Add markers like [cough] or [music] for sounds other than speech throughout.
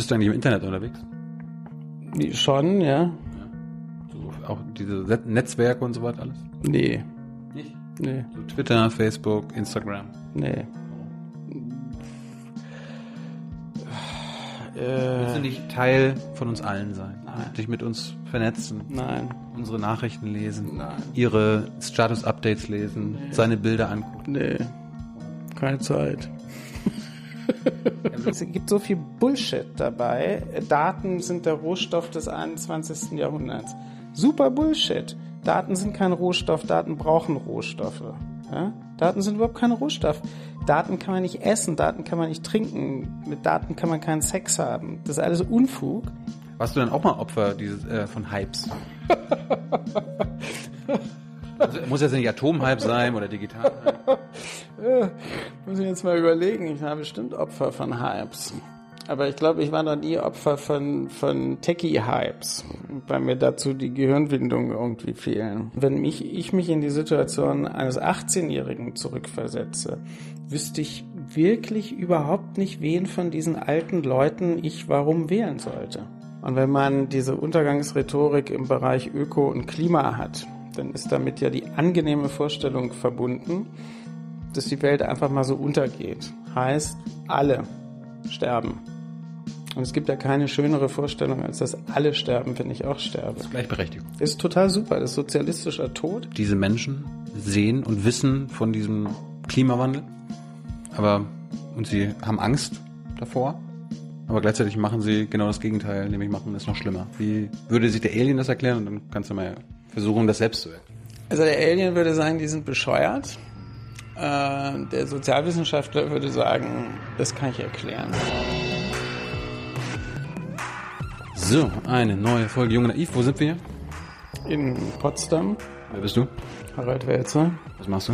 Bist du eigentlich im Internet unterwegs? Schon, ja. So, auch diese Set- Netzwerke und so weiter alles? Nee, Nicht? nee, So Twitter, Facebook, Instagram. nee. Willst du Äh, nicht Teil von uns allen sein? Nein. Dich mit uns vernetzen, nein, unsere Nachrichten lesen, Nein. ihre Status-Updates lesen, seine Bilder angucken. nee. Keine Zeit. Es gibt so viel Bullshit dabei. Daten sind der Rohstoff des 21. Jahrhunderts. Super Bullshit. Daten sind kein Rohstoff, Daten brauchen Rohstoffe. Ja? Daten sind überhaupt kein Rohstoff. Daten kann man nicht essen, Daten kann man nicht trinken, mit Daten kann man keinen Sex haben. Das ist alles Unfug. Warst du dann auch mal Opfer dieses, äh, von Hypes? [laughs] muss jetzt nicht Atomhype sein oder digital. [laughs] Muss ich jetzt mal überlegen, ich war bestimmt Opfer von Hypes. Aber ich glaube, ich war noch nie Opfer von, von Techie-Hypes, weil mir dazu die Gehirnwindungen irgendwie fehlen. Wenn mich, ich mich in die Situation eines 18-Jährigen zurückversetze, wüsste ich wirklich überhaupt nicht, wen von diesen alten Leuten ich warum wählen sollte. Und wenn man diese Untergangsrhetorik im Bereich Öko und Klima hat, dann ist damit ja die angenehme Vorstellung verbunden, dass die Welt einfach mal so untergeht. Heißt, alle sterben. Und es gibt ja keine schönere Vorstellung, als dass alle sterben, wenn ich auch sterbe. Gleichberechtigung. Das ist total super. Das ist sozialistischer Tod. Diese Menschen sehen und wissen von diesem Klimawandel, aber und sie haben Angst davor, aber gleichzeitig machen sie genau das Gegenteil, nämlich machen es noch schlimmer. Wie würde sich der Alien das erklären? Und dann kannst du mal versuchen, das selbst zu erklären. Also der Alien würde sagen, die sind bescheuert. Äh, der Sozialwissenschaftler würde sagen, das kann ich erklären. So, eine neue Folge Junge Naiv. Wo sind wir? In Potsdam, Wer bist du? Harald Welzer. Was machst du?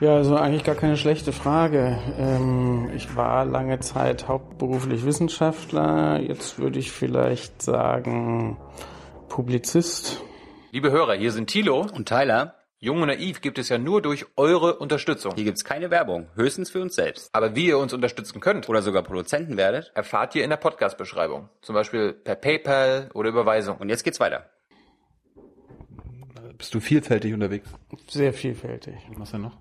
Ja, also eigentlich gar keine schlechte Frage. Ähm, ich war lange Zeit hauptberuflich Wissenschaftler. Jetzt würde ich vielleicht sagen Publizist. Liebe Hörer, hier sind Thilo. Und Tyler, Jung und Naiv gibt es ja nur durch eure Unterstützung. hier gibt's keine Werbung, höchstens für uns selbst. Aber wie ihr uns unterstützen könnt, Oder sogar Produzenten werdet. erfahrt ihr in der Podcast-Beschreibung. Zum Beispiel per PayPal oder Überweisung. Und jetzt geht's weiter. Bist du vielfältig unterwegs? Sehr vielfältig. Was du noch?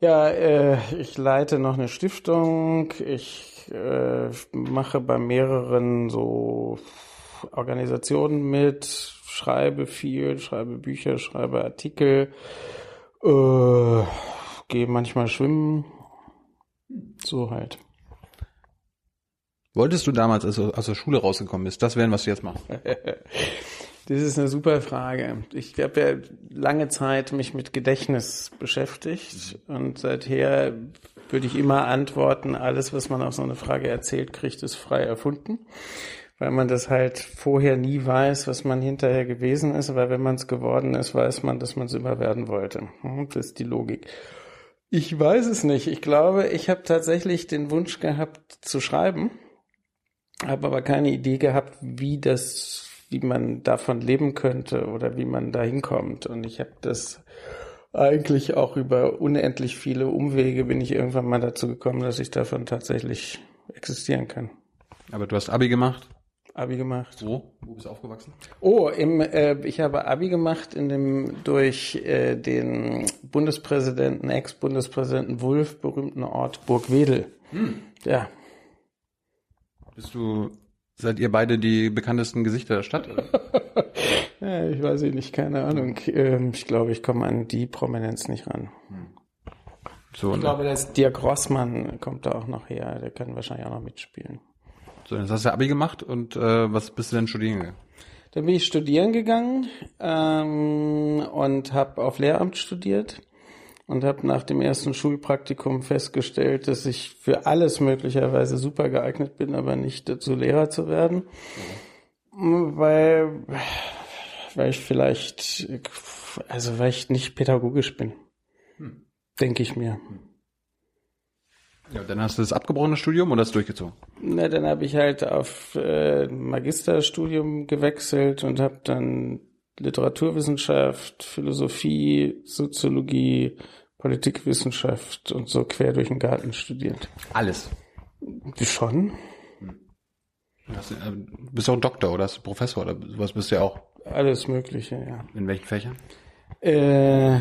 Ja, äh, ich leite noch eine Stiftung. Ich äh, mache bei mehreren so Organisationen mit, schreibe viel, schreibe Bücher, schreibe Artikel, äh, gehe manchmal schwimmen. So halt. Wolltest du damals, als du aus der Schule rausgekommen bist, das werden, was du jetzt machst? [laughs] Das ist eine super Frage. Ich habe ja lange Zeit mich mit Gedächtnis beschäftigt und seither würde ich immer antworten, alles, was man auf so eine Frage erzählt, kriegt ist frei erfunden, weil man das halt vorher nie weiß, was man hinterher gewesen ist, weil wenn man es geworden ist, weiß man, dass man es immer werden wollte. Hm, Das ist die Logik. Ich weiß es nicht. Ich glaube, ich habe tatsächlich den Wunsch gehabt zu schreiben, habe aber keine Idee gehabt, wie das wie man davon leben könnte oder wie man da hinkommt. Und ich habe das eigentlich auch über unendlich viele Umwege bin ich irgendwann mal dazu gekommen, dass ich davon tatsächlich existieren kann. Aber du hast Abi gemacht. Abi gemacht. Wo? Wo bist du aufgewachsen? Oh, im, äh, ich habe Abi gemacht in dem durch äh, den Bundespräsidenten, Ex-Bundespräsidenten Wulff berühmten Ort Burgwedel. Ja, Bist du, seid ihr beide die bekanntesten Gesichter der Stadt? [laughs] Ja, ich weiß nicht, keine Ahnung. Ähm, ich glaube, ich komme an die Prominenz nicht ran. So, Ich und, glaube, dass Dirk Rossmann kommt da auch noch her. Der kann wahrscheinlich auch noch mitspielen. So, jetzt hast du Abi gemacht und äh, was bist du denn studieren gegangen? Dann bin ich studieren gegangen ähm, und habe auf Lehramt studiert und habe nach dem ersten Schulpraktikum festgestellt, dass ich für alles möglicherweise super geeignet bin, aber nicht dazu Lehrer zu werden, weil weil ich vielleicht also weil ich nicht pädagogisch bin, denke ich mir. Ja, dann hast du das abgebrochene Studium oder hast du durchgezogen? Na, dann habe ich halt auf äh, Magisterstudium gewechselt und habe dann Literaturwissenschaft, Philosophie, Soziologie, Politikwissenschaft und so quer durch den Garten studiert. Alles. Schon? Du hast, äh, bist auch ein Doktor oder hast du Professor oder sowas bist du ja auch. Alles Mögliche, ja. In welchen Fächern? Äh,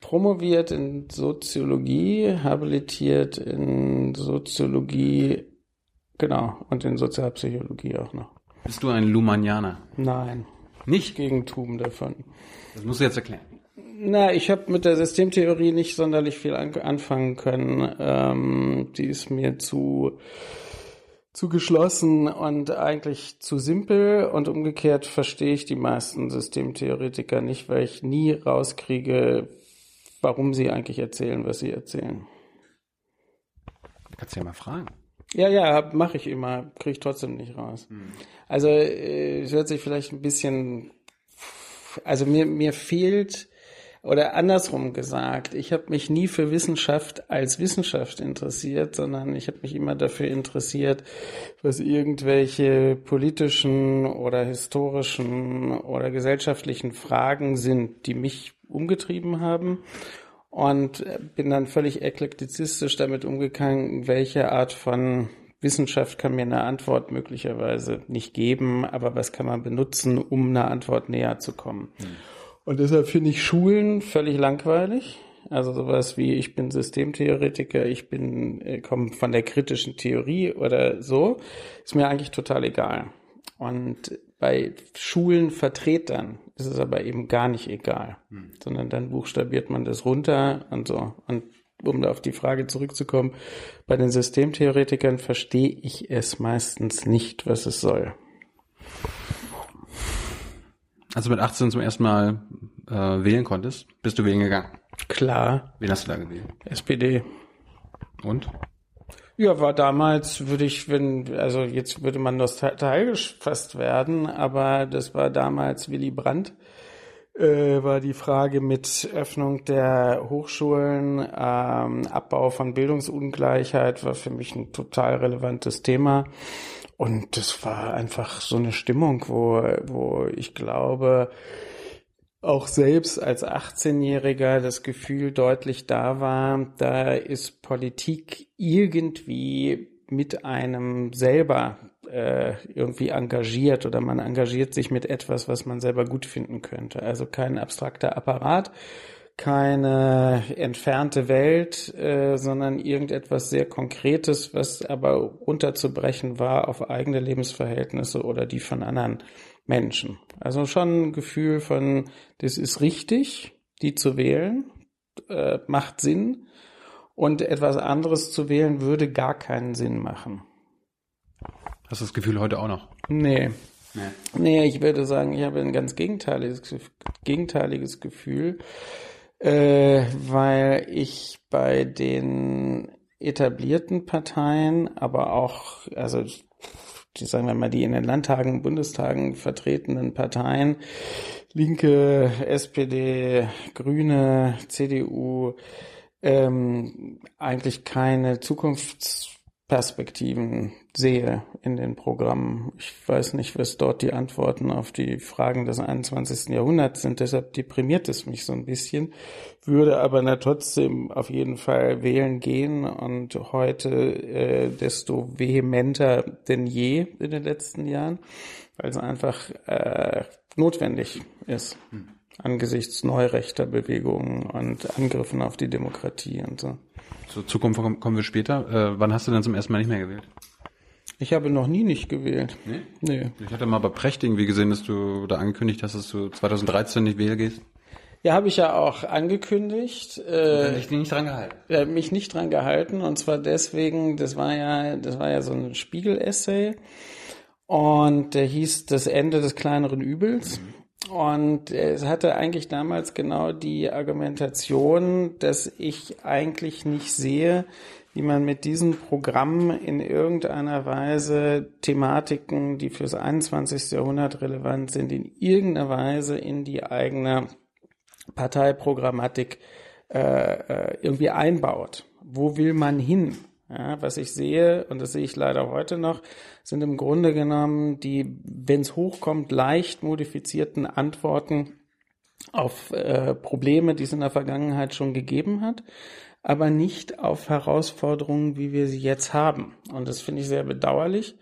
promoviert in Soziologie, habilitiert in Soziologie, genau, und in Sozialpsychologie auch noch. Bist du ein Lumanianer? Nein, Nicht? Gegentum davon. Das musst du jetzt erklären. Na, ich habe mit der Systemtheorie nicht sonderlich viel an anfangen können. Ähm, die ist mir zu zu geschlossen und eigentlich zu simpel und umgekehrt verstehe ich die meisten Systemtheoretiker nicht, weil ich nie rauskriege, warum sie eigentlich erzählen, was sie erzählen. Kannst du ja mal fragen. Ja, ja, mache ich immer, kriege ich trotzdem nicht raus. Also äh, es hört sich vielleicht ein bisschen, also mir mir fehlt oder andersrum gesagt, ich habe mich nie für Wissenschaft als Wissenschaft interessiert, sondern ich habe mich immer dafür interessiert, was irgendwelche politischen oder historischen oder gesellschaftlichen Fragen sind, die mich umgetrieben haben und bin dann völlig eklektizistisch damit umgegangen, welche Art von Wissenschaft kann mir eine Antwort möglicherweise nicht geben, aber was kann man benutzen, um einer Antwort näher zu kommen. Und deshalb finde ich Schulen völlig langweilig. Also sowas wie ich bin Systemtheoretiker, ich bin äh, komme von der kritischen Theorie oder so, ist mir eigentlich total egal. Und bei Schulenvertretern ist es aber eben gar nicht egal, sondern dann buchstabiert man das runter und so. Und um da auf die Frage zurückzukommen, bei den Systemtheoretikern verstehe ich es meistens nicht, was es soll. Als du mit 18 zum ersten Mal äh, wählen konntest, bist du wählen gegangen. Klar, Wen hast du da gewählt? SPD. Und? Ja, war damals, würde ich, wenn, also jetzt würde man nostalgisch fast werden, aber das war damals Willy Brandt, äh, war die Frage mit Öffnung der Hochschulen, ähm, Abbau von Bildungsungleichheit war für mich ein total relevantes Thema. Und das war einfach so eine Stimmung, wo, wo ich glaube, auch selbst als 18-Jähriger das Gefühl deutlich da war, da ist Politik irgendwie mit einem selber äh, irgendwie engagiert oder man engagiert sich mit etwas, was man selber gut finden könnte. Also kein abstrakter Apparat, keine entfernte Welt, äh, sondern irgendetwas sehr Konkretes, was aber runterzubrechen war auf eigene Lebensverhältnisse oder die von anderen Menschen. Also schon ein Gefühl von, das ist richtig, die zu wählen, äh, macht Sinn und etwas anderes zu wählen würde gar keinen Sinn machen. Hast du das Gefühl heute auch noch? Nee. Nee. Nee, ich würde sagen, ich habe ein ganz gegenteiliges, gegenteiliges Gefühl, äh, weil ich bei den etablierten Parteien, aber auch, also die sagen wir mal, die in den Landtagen, Bundestagen vertretenen Parteien, Linke, SPD, Grüne, CDU, ähm, eigentlich keine Zukunftsperspektiven sehe in den Programmen. Ich weiß nicht, was dort die Antworten auf die Fragen des 21. Jahrhunderts sind. Deshalb deprimiert es mich so ein bisschen, würde aber na trotzdem auf jeden Fall wählen gehen und heute äh, desto vehementer denn je in den letzten Jahren, weil es einfach äh, notwendig ist angesichts neurechter Bewegungen und Angriffen auf die Demokratie und so. Zur Zukunft kommen wir später. Äh, wann hast du denn zum ersten Mal nicht mehr gewählt? Ich habe noch nie nicht gewählt. Nee? Nee. Ich hatte mal bei Precht irgendwie gesehen, dass du da angekündigt hast, dass du 2013 nicht wählen gehst. Ja, habe ich ja auch angekündigt, äh, dich nicht dran gehalten. äh, mich nicht dran gehalten und zwar deswegen, das war ja, das war ja so ein Spiegel-Essay und der hieß Das Ende des kleineren Übels. Und es hatte eigentlich damals genau die Argumentation, dass ich eigentlich nicht sehe, wie man mit diesem Programm in irgendeiner Weise Thematiken, die fürs 21. Jahrhundert relevant sind, in irgendeiner Weise in die eigene Parteiprogrammatik äh, äh, irgendwie einbaut. Wo will man hin? Ja, was ich sehe, und das sehe ich leider heute noch, sind im Grunde genommen die, wenn es hochkommt, leicht modifizierten Antworten auf äh, Probleme, die es in der Vergangenheit schon gegeben hat, aber nicht auf Herausforderungen, wie wir sie jetzt haben. Und das finde ich sehr bedauerlich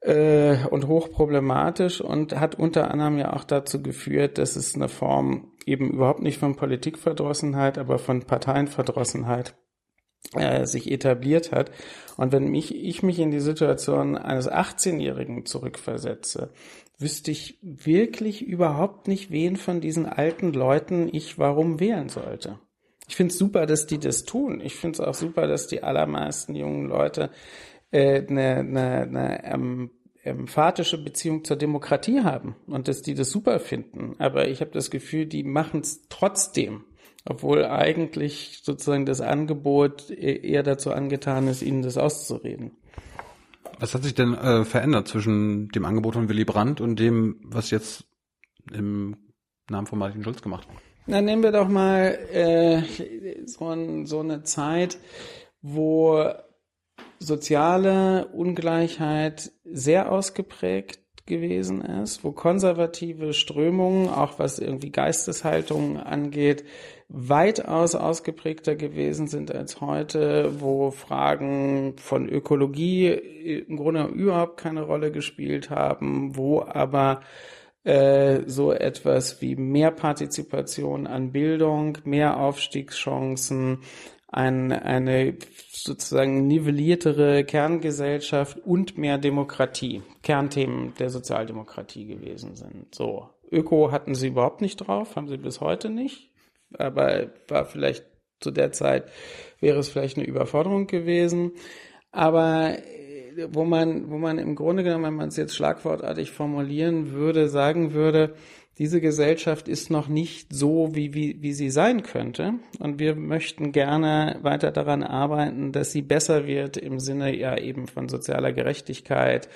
äh, und hochproblematisch und hat unter anderem ja auch dazu geführt, dass es eine Form eben überhaupt nicht von Politikverdrossenheit, aber von Parteienverdrossenheit äh, sich etabliert hat. Und wenn mich, ich mich in die Situation eines 18-Jährigen zurückversetze, wüsste ich wirklich überhaupt nicht, wen von diesen alten Leuten ich warum wählen sollte. Ich finde es super, dass die das tun. Ich finde es auch super, dass die allermeisten jungen Leute äh, eine, eine, eine ähm, emphatische Beziehung zur Demokratie haben und dass die das super finden. Aber ich habe das Gefühl, die machen es trotzdem, obwohl eigentlich sozusagen das Angebot e-, eher dazu angetan ist, ihnen das auszureden. Was hat sich denn äh, verändert zwischen dem Angebot von Willy Brandt und dem, was jetzt im Namen von Martin Schulz gemacht wird? Na, nehmen wir doch mal äh, so, ein, so eine Zeit, wo soziale Ungleichheit sehr ausgeprägt gewesen ist, wo konservative Strömungen, auch was irgendwie Geisteshaltung angeht, weitaus ausgeprägter gewesen sind als heute, wo Fragen von Ökologie im Grunde überhaupt keine Rolle gespielt haben, wo aber äh, so etwas wie mehr Partizipation an Bildung, mehr Aufstiegschancen, ein, eine sozusagen nivelliertere Kerngesellschaft und mehr Demokratie, Kernthemen der Sozialdemokratie gewesen sind. So. Öko hatten sie überhaupt nicht drauf, haben sie bis heute nicht, aber war vielleicht zu der Zeit, wäre es vielleicht eine Überforderung gewesen. Aber äh, wo man, wo man im Grunde genommen, wenn man es jetzt schlagwortartig formulieren würde, sagen würde, diese Gesellschaft ist noch nicht so, wie, wie, wie sie sein könnte. Und wir möchten gerne weiter daran arbeiten, dass sie besser wird im Sinne ja eben von sozialer Gerechtigkeit,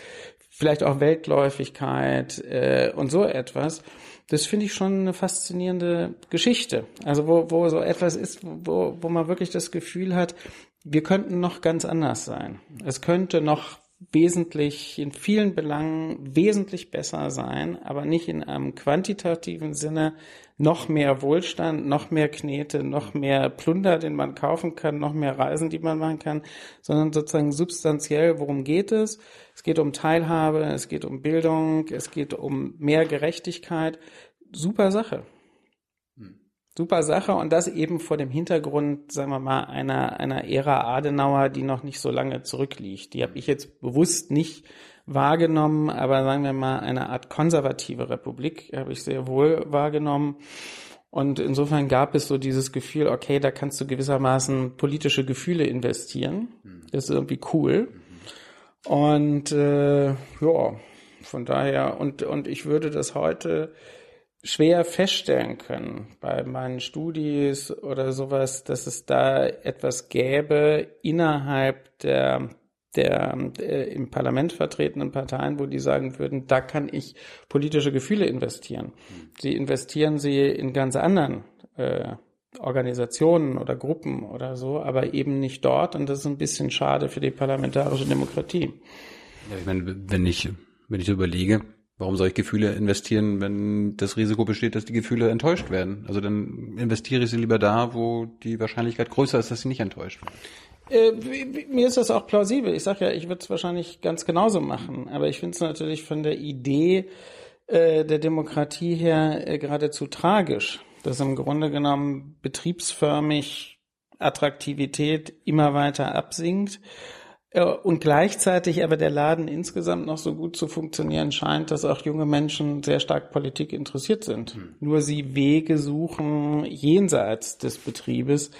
vielleicht auch Weltläufigkeit äh, und so etwas. Das finde ich schon eine faszinierende Geschichte. Also wo, wo so etwas ist, wo, wo man wirklich das Gefühl hat, wir könnten noch ganz anders sein. Es könnte noch wesentlich, in vielen Belangen wesentlich besser sein, aber nicht in einem quantitativen Sinne noch mehr Wohlstand, noch mehr Knete, noch mehr Plunder, den man kaufen kann, noch mehr Reisen, die man machen kann, sondern sozusagen substanziell, worum geht es? Es geht um Teilhabe, es geht um Bildung, es geht um mehr Gerechtigkeit. Super Sache super Sache und das eben vor dem Hintergrund, sagen wir mal, einer, einer Ära Adenauer, die noch nicht so lange zurückliegt. Die habe ich jetzt bewusst nicht wahrgenommen, aber sagen wir mal, eine Art konservative Republik habe ich sehr wohl wahrgenommen. Und insofern gab es so dieses Gefühl, okay, da kannst du gewissermaßen politische Gefühle investieren. Das ist irgendwie cool. Und äh, ja, von daher, und, und ich würde das heute schwer feststellen können bei meinen Studis oder sowas, dass es da etwas gäbe innerhalb der der äh, im Parlament vertretenen Parteien, wo die sagen würden, da kann ich politische Gefühle investieren. Sie investieren sie in ganz anderen äh, Organisationen oder Gruppen oder so, aber eben nicht dort und das ist ein bisschen schade für die parlamentarische Demokratie. Ja, ich meine, wenn ich, wenn ich überlege, Warum soll ich Gefühle investieren, wenn das Risiko besteht, dass die Gefühle enttäuscht werden? Also dann investiere ich sie lieber da, wo die Wahrscheinlichkeit größer ist, dass sie nicht enttäuscht werden. Äh, mir ist das auch plausibel. Ich sage ja, ich würde es wahrscheinlich ganz genauso machen. Aber ich finde es natürlich von der Idee äh, der Demokratie her äh, geradezu tragisch, dass im Grunde genommen betriebsförmig Attraktivität immer weiter absinkt und gleichzeitig aber der Laden insgesamt noch so gut zu funktionieren scheint, dass auch junge Menschen sehr stark Politik interessiert sind. Hm. Nur sie Wege suchen jenseits des Betriebes,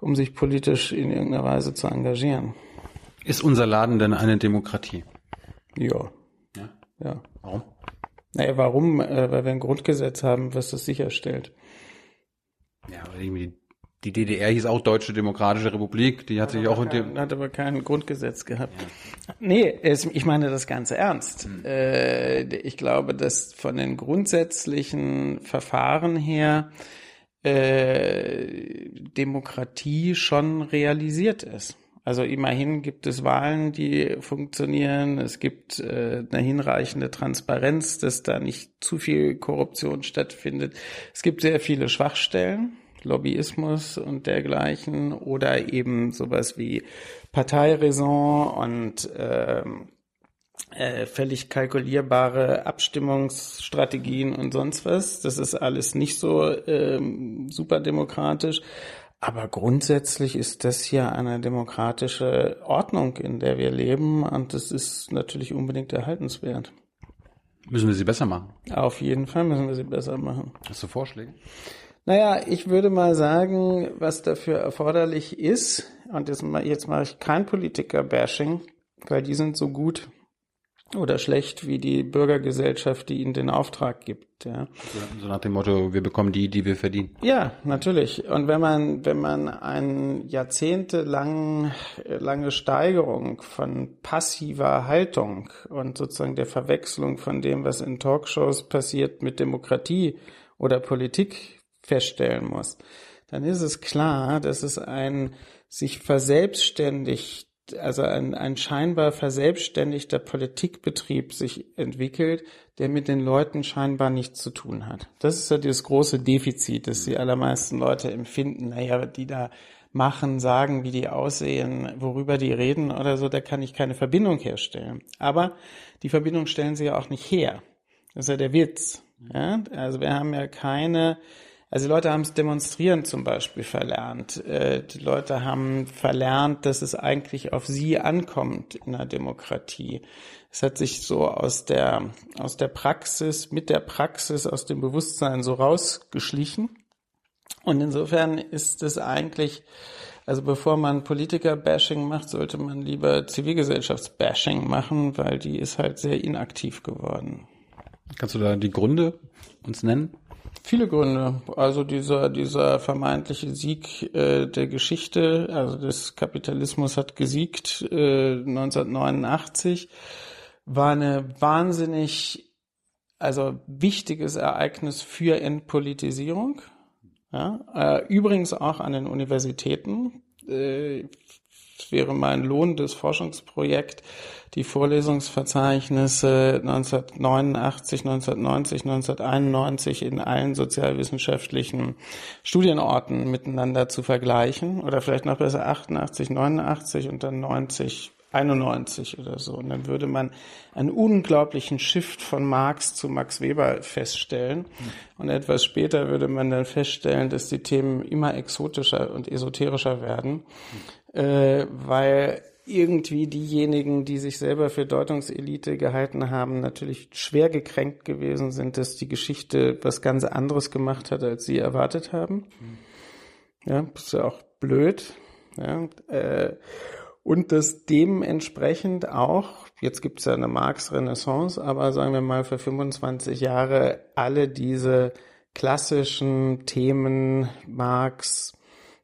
um sich politisch in irgendeiner Weise zu engagieren. Ist unser Laden denn eine Demokratie? Ja. Ja. ja. Warum? Naja, warum? Äh, weil wir ein Grundgesetz haben, was das sicherstellt. Ja, aber irgendwie die DDR hieß auch Deutsche Demokratische Republik, die hat, hat sich auch kein, hat aber kein Grundgesetz gehabt. Ja. Nee, es, ich meine das Ganze ernst. Hm. Äh, ich glaube, dass von den grundsätzlichen Verfahren her äh, Demokratie schon realisiert ist. Also immerhin gibt es Wahlen, die funktionieren. Es gibt äh, eine hinreichende Transparenz, dass da nicht zu viel Korruption stattfindet. Es gibt sehr viele Schwachstellen. Lobbyismus und dergleichen oder eben sowas wie Parteiräson und ähm, äh, völlig kalkulierbare Abstimmungsstrategien und sonst was. Das ist alles nicht so ähm, super demokratisch. Aber grundsätzlich ist das hier eine demokratische Ordnung, in der wir leben und das ist natürlich unbedingt erhaltenswert. Müssen wir sie besser machen? Auf jeden Fall müssen wir sie besser machen. Hast du Vorschläge? Naja, ich würde mal sagen, was dafür erforderlich ist, und jetzt, jetzt mache ich kein Politiker-Bashing, weil die sind so gut oder schlecht wie die Bürgergesellschaft, die ihnen den Auftrag gibt. Ja. So nach dem Motto, wir bekommen die, die wir verdienen. Ja, natürlich. Und wenn man, wenn man eine jahrzehntelang lange Steigerung von passiver Haltung und sozusagen der Verwechslung von dem, was in Talkshows passiert, mit Demokratie oder Politik feststellen muss, dann ist es klar, dass es ein sich verselbstständigt also ein, ein scheinbar verselbstständigter Politikbetrieb sich entwickelt, der mit den Leuten scheinbar nichts zu tun hat. Das ist ja das große Defizit, das die allermeisten Leute empfinden. Naja, die da machen, sagen, wie die aussehen, worüber die reden oder so, da kann ich keine Verbindung herstellen. Aber die Verbindung stellen sie ja auch nicht her. Das ist ja der Witz. Ja? Also wir haben ja keine also die Leute haben es demonstrieren zum Beispiel verlernt. Äh, die Leute haben verlernt, dass es eigentlich auf sie ankommt in der Demokratie. Es hat sich so aus der, aus der Praxis, mit der Praxis, aus dem Bewusstsein so rausgeschlichen. Und insofern ist es eigentlich, also bevor man Politiker-Bashing macht, sollte man lieber Zivilgesellschafts-Bashing machen, weil die ist halt sehr inaktiv geworden. Kannst du da die Gründe uns nennen? Viele Gründe. Also dieser, dieser vermeintliche Sieg äh, der Geschichte, also des Kapitalismus hat gesiegt äh, 1989, war eine wahnsinnig, also wichtiges Ereignis für Entpolitisierung. Ja, äh, übrigens auch an den Universitäten. Äh, wäre mein lohnendes Forschungsprojekt, die Vorlesungsverzeichnisse 1989, 1990, 1991 in allen sozialwissenschaftlichen Studienorten miteinander zu vergleichen oder vielleicht noch besser 88, 89 und dann 90, 91 oder so. Und dann würde man einen unglaublichen Shift von Marx zu Max Weber feststellen. Und etwas später würde man dann feststellen, dass die Themen immer exotischer und esoterischer werden äh, weil irgendwie diejenigen, die sich selber für Deutungselite gehalten haben, natürlich schwer gekränkt gewesen sind, dass die Geschichte was ganz anderes gemacht hat, als sie erwartet haben. Ja, ist ja auch blöd. Ja, äh, und dass dementsprechend auch, jetzt gibt es ja eine Marx-Renaissance, aber sagen wir mal für 25 Jahre alle diese klassischen Themen Marx,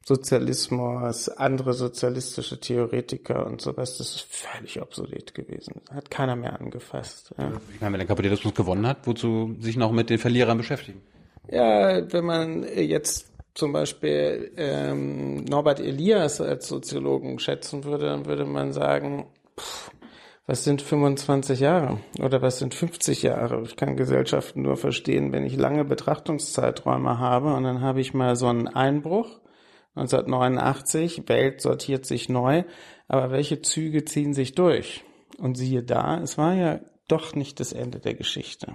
Sozialismus, andere sozialistische Theoretiker und sowas, das ist völlig obsolet gewesen. Hat keiner mehr angefasst. Ja. Ich meine, wenn der Kapitalismus gewonnen hat, wozu sich noch mit den Verlierern beschäftigen? Ja, wenn man jetzt zum Beispiel ähm, Norbert Elias als Soziologen schätzen würde, dann würde man sagen, pff, was sind 25 Jahre oder was sind 50 Jahre? Ich kann Gesellschaften nur verstehen, wenn ich lange Betrachtungszeiträume habe und dann habe ich mal so einen Einbruch 1989, Welt sortiert sich neu, aber welche Züge ziehen sich durch? Und siehe da, es war ja doch nicht das Ende der Geschichte.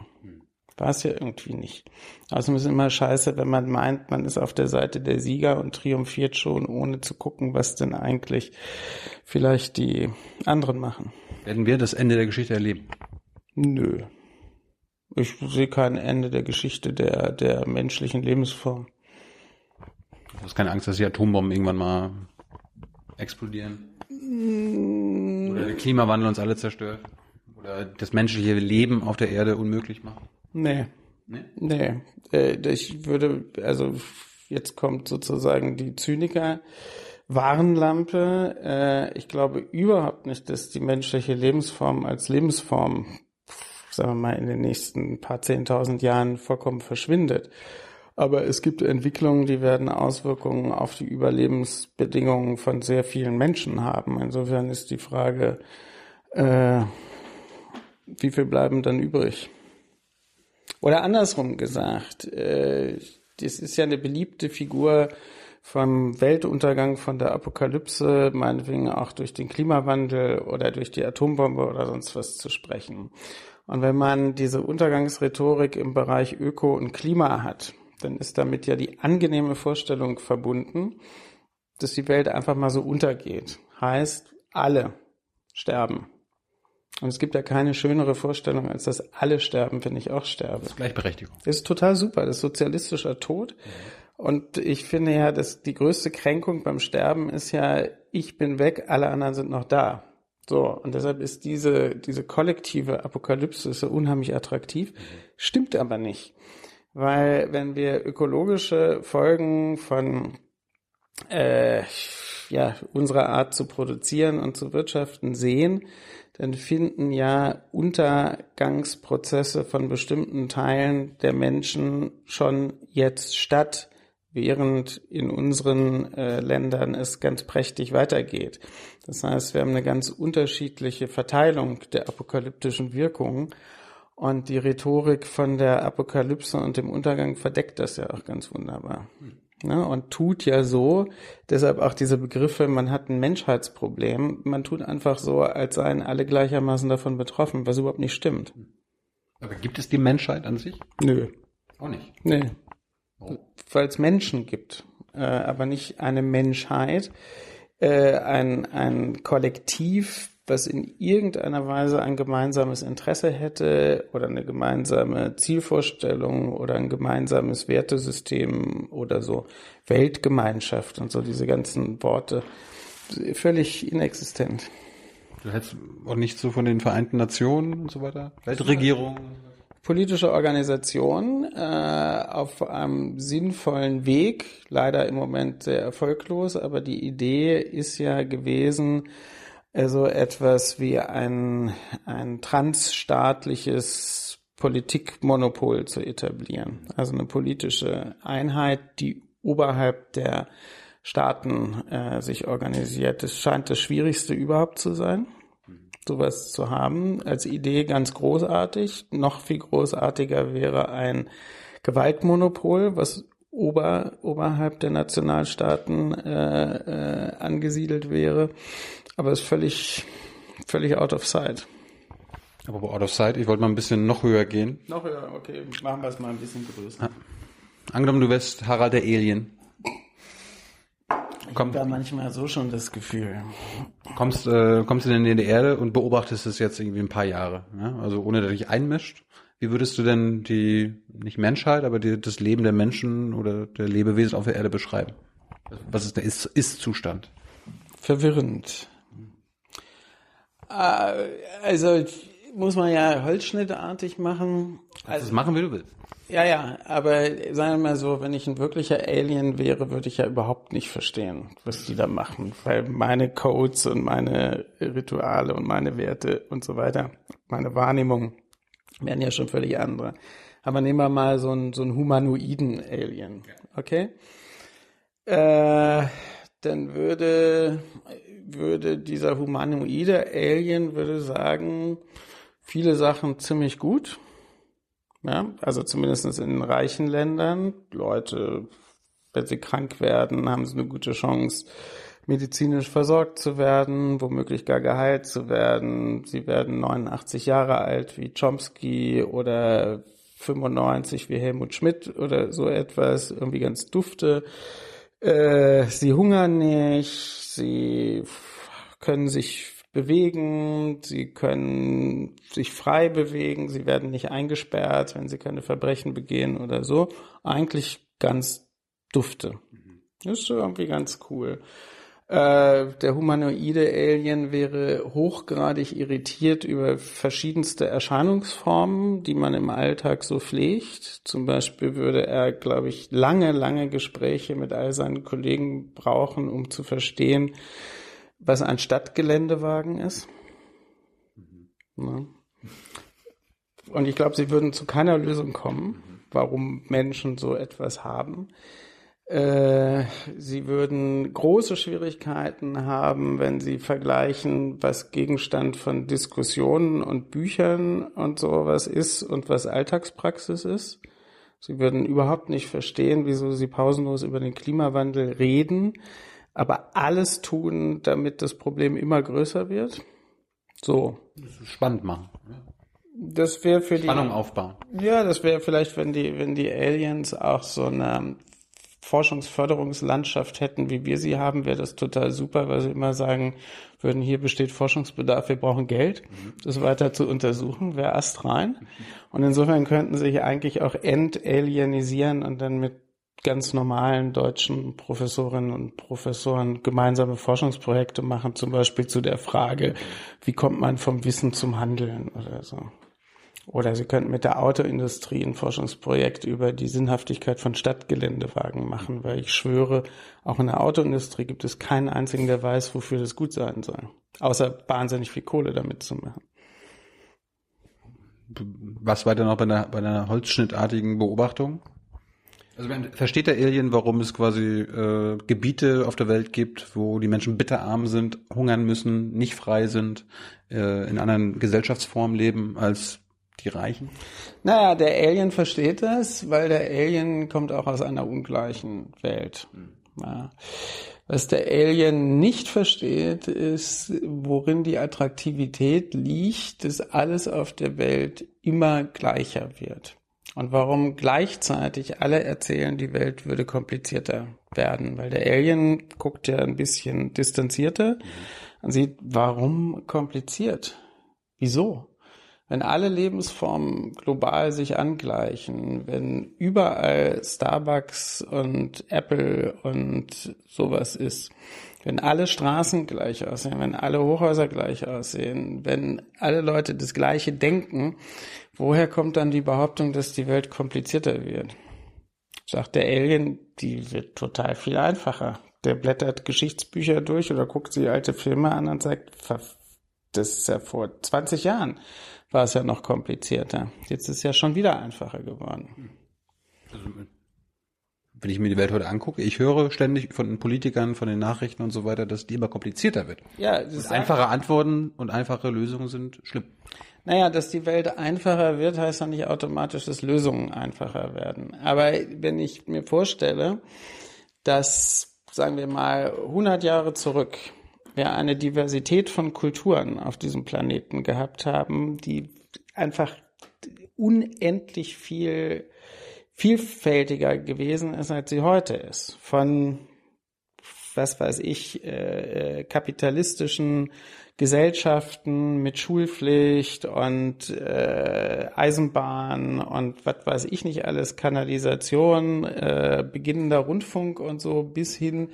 War es ja irgendwie nicht. Außerdem ist es immer scheiße, wenn man meint, man ist auf der Seite der Sieger und triumphiert schon, ohne zu gucken, was denn eigentlich vielleicht die anderen machen. Werden wir das Ende der Geschichte erleben? Nö. Ich sehe kein Ende der Geschichte der, der menschlichen Lebensform. Du hast keine Angst, dass die Atombomben irgendwann mal explodieren? Oder der Klimawandel uns alle zerstört? Oder das menschliche Leben auf der Erde unmöglich macht? Nee. Nee? Nee. Äh, ich würde, also jetzt kommt sozusagen die Zyniker. Warnlampe. Äh, ich glaube überhaupt nicht, dass die menschliche Lebensform als Lebensform, sagen wir mal, in den nächsten paar zehntausend Jahren vollkommen verschwindet. Aber es gibt Entwicklungen, die werden Auswirkungen auf die Überlebensbedingungen von sehr vielen Menschen haben. Insofern ist die Frage, äh, wie viel bleiben dann übrig? Oder andersrum gesagt, äh, das ist ja eine beliebte Figur vom Weltuntergang, von der Apokalypse, meinetwegen auch durch den Klimawandel oder durch die Atombombe oder sonst was zu sprechen. Und wenn man diese Untergangsrhetorik im Bereich Öko und Klima hat, dann ist damit ja die angenehme Vorstellung verbunden, dass die Welt einfach mal so untergeht. Heißt, alle sterben. Und es gibt ja keine schönere Vorstellung, als dass alle sterben, wenn ich auch sterbe. Das ist Gleichberechtigung. Das ist total super. Das ist sozialistischer Tod. Und ich finde ja, dass die größte Kränkung beim Sterben ist ja, ich bin weg, alle anderen sind noch da. So, und deshalb ist diese, diese kollektive Apokalypse so unheimlich attraktiv, stimmt aber nicht. Weil wenn wir ökologische Folgen von äh, ja, unserer Art zu produzieren und zu wirtschaften sehen, dann finden ja Untergangsprozesse von bestimmten Teilen der Menschen schon jetzt statt, während in unseren äh, Ländern es ganz prächtig weitergeht. Das heißt, wir haben eine ganz unterschiedliche Verteilung der apokalyptischen Wirkungen. Und die Rhetorik von der Apokalypse und dem Untergang verdeckt das ja auch ganz wunderbar. Ne, und tut ja so, deshalb auch diese Begriffe, man hat ein Menschheitsproblem, man tut einfach so, als seien alle gleichermaßen davon betroffen, was überhaupt nicht stimmt. Aber gibt es die Menschheit an sich? Nö. Auch nicht. Nee. Weil es Menschen gibt, äh, aber nicht eine Menschheit, äh, ein, ein Kollektiv, was in irgendeiner Weise ein gemeinsames Interesse hätte oder eine gemeinsame Zielvorstellung oder ein gemeinsames Wertesystem oder so Weltgemeinschaft und so diese ganzen Worte völlig inexistent. Du hättest auch nicht so von den Vereinten Nationen und so weiter, Weltregierung. Politische Organisation äh, auf einem sinnvollen Weg, leider im Moment sehr erfolglos, aber die Idee ist ja gewesen, also etwas wie ein, ein transstaatliches Politikmonopol zu etablieren. Also eine politische Einheit, die oberhalb der Staaten äh, sich organisiert. Das scheint das Schwierigste überhaupt zu sein, sowas zu haben. Als Idee ganz großartig. Noch viel großartiger wäre ein Gewaltmonopol, was ober, oberhalb der Nationalstaaten äh, äh, angesiedelt wäre. Aber ist völlig, völlig out of sight. Aber out of sight, ich wollte mal ein bisschen noch höher gehen. Noch höher, okay, machen wir es mal ein bisschen größer. Ja. Angenommen, du wärst Harald der Alien. Ich habe da manchmal so schon das Gefühl. Kommst, äh, kommst du denn in die Erde und beobachtest es jetzt irgendwie ein paar Jahre, ja? also ohne dass dich einmischt. Wie würdest du denn die, nicht Menschheit, aber die, das Leben der Menschen oder der Lebewesen auf der Erde beschreiben? Was ist der Ist-Zustand? Verwirrend. Äh, also muss man ja holzschnittartig machen. Also das machen, wie du willst. Ja, ja, aber sagen wir mal so, wenn ich ein wirklicher Alien wäre, würde ich ja überhaupt nicht verstehen, was die da machen, weil meine Codes und meine Rituale und meine Werte und so weiter, meine Wahrnehmung wären ja schon völlig andere. Aber nehmen wir mal so einen, so einen humanoiden Alien, okay? Äh, dann würde, würde dieser humanoide Alien würde sagen, viele Sachen ziemlich gut ja, also zumindest in reichen Ländern. Leute, wenn sie krank werden, haben sie eine gute Chance, medizinisch versorgt zu werden, womöglich gar geheilt zu werden. Sie werden 89 Jahre alt wie Chomsky oder 95 wie Helmut Schmidt oder so etwas, irgendwie ganz dufte. Äh, sie hungern nicht, sie können sich bewegen, sie können sich frei bewegen, sie werden nicht eingesperrt, wenn sie keine Verbrechen begehen oder so. Eigentlich ganz dufte. Das ist irgendwie ganz cool. Äh, der humanoide Alien wäre hochgradig irritiert über verschiedenste Erscheinungsformen, die man im Alltag so pflegt. Zum Beispiel würde er, glaube ich, lange, lange Gespräche mit all seinen Kollegen brauchen, um zu verstehen, was ein Stadtgeländewagen ist. Mhm. Und ich glaube, sie würden zu keiner Lösung kommen, warum Menschen so etwas haben. Äh, sie würden große Schwierigkeiten haben, wenn sie vergleichen, was Gegenstand von Diskussionen und Büchern und sowas ist und was Alltagspraxis ist. Sie würden überhaupt nicht verstehen, wieso sie pausenlos über den Klimawandel reden, aber alles tun, damit das Problem immer größer wird. So. Spannend machen. Das wäre für die Spannung aufbauen. Ja, das wäre vielleicht, wenn die, wenn die Aliens auch so eine Forschungsförderungslandschaft hätten, wie wir sie haben, wäre das total super, weil sie immer sagen würden, hier besteht Forschungsbedarf, wir brauchen Geld, das weiter zu untersuchen, wäre astrein. Und insofern könnten sie sich eigentlich auch entalienisieren und dann mit ganz normalen deutschen Professorinnen und Professoren gemeinsame Forschungsprojekte machen, zum Beispiel zu der Frage, wie kommt man vom Wissen zum Handeln oder so. Oder Sie könnten mit der Autoindustrie ein Forschungsprojekt über die Sinnhaftigkeit von Stadtgeländewagen machen, weil ich schwöre, auch in der Autoindustrie gibt es keinen einzigen, der weiß, wofür das gut sein soll. Außer wahnsinnig viel Kohle damit zu machen. Was weiter noch bei einer, bei einer holzschnittartigen Beobachtung? Also man versteht der Alien, warum es quasi äh, Gebiete auf der Welt gibt, wo die Menschen bitterarm sind, hungern müssen, nicht frei sind, äh, in anderen Gesellschaftsformen leben als die Reichen? Naja, der Alien versteht das, weil der Alien kommt auch aus einer ungleichen Welt. Ja. Was der Alien nicht versteht, ist, worin die Attraktivität liegt, dass alles auf der Welt immer gleicher wird. Und warum gleichzeitig alle erzählen, die Welt würde komplizierter werden. Weil der Alien guckt ja ein bisschen distanzierter und sieht, warum kompliziert? Wieso? Wenn alle Lebensformen global sich angleichen, wenn überall Starbucks und Apple und sowas ist, wenn alle Straßen gleich aussehen, wenn alle Hochhäuser gleich aussehen, wenn alle Leute das Gleiche denken, woher kommt dann die Behauptung, dass die Welt komplizierter wird? Sagt der Alien, die wird total viel einfacher. Der blättert Geschichtsbücher durch oder guckt sich alte Filme an und sagt, das ist ja vor 20 Jahren war es ja noch komplizierter. Jetzt ist es ja schon wieder einfacher geworden. Also, wenn ich mir die Welt heute angucke, ich höre ständig von den Politikern, von den Nachrichten und so weiter, dass die immer komplizierter wird. Ja, das ist einfache Antworten und einfache Lösungen sind schlimm. Naja, dass die Welt einfacher wird, heißt ja nicht automatisch, dass Lösungen einfacher werden. Aber wenn ich mir vorstelle, dass, sagen wir mal, 100 Jahre zurück wir eine Diversität von Kulturen auf diesem Planeten gehabt haben, die einfach unendlich viel vielfältiger gewesen ist, als sie heute ist. Von, was weiß ich, äh, äh kapitalistischen Gesellschaften mit Schulpflicht und äh, Eisenbahn und was weiß ich nicht alles, Kanalisation, äh, beginnender Rundfunk und so bis hin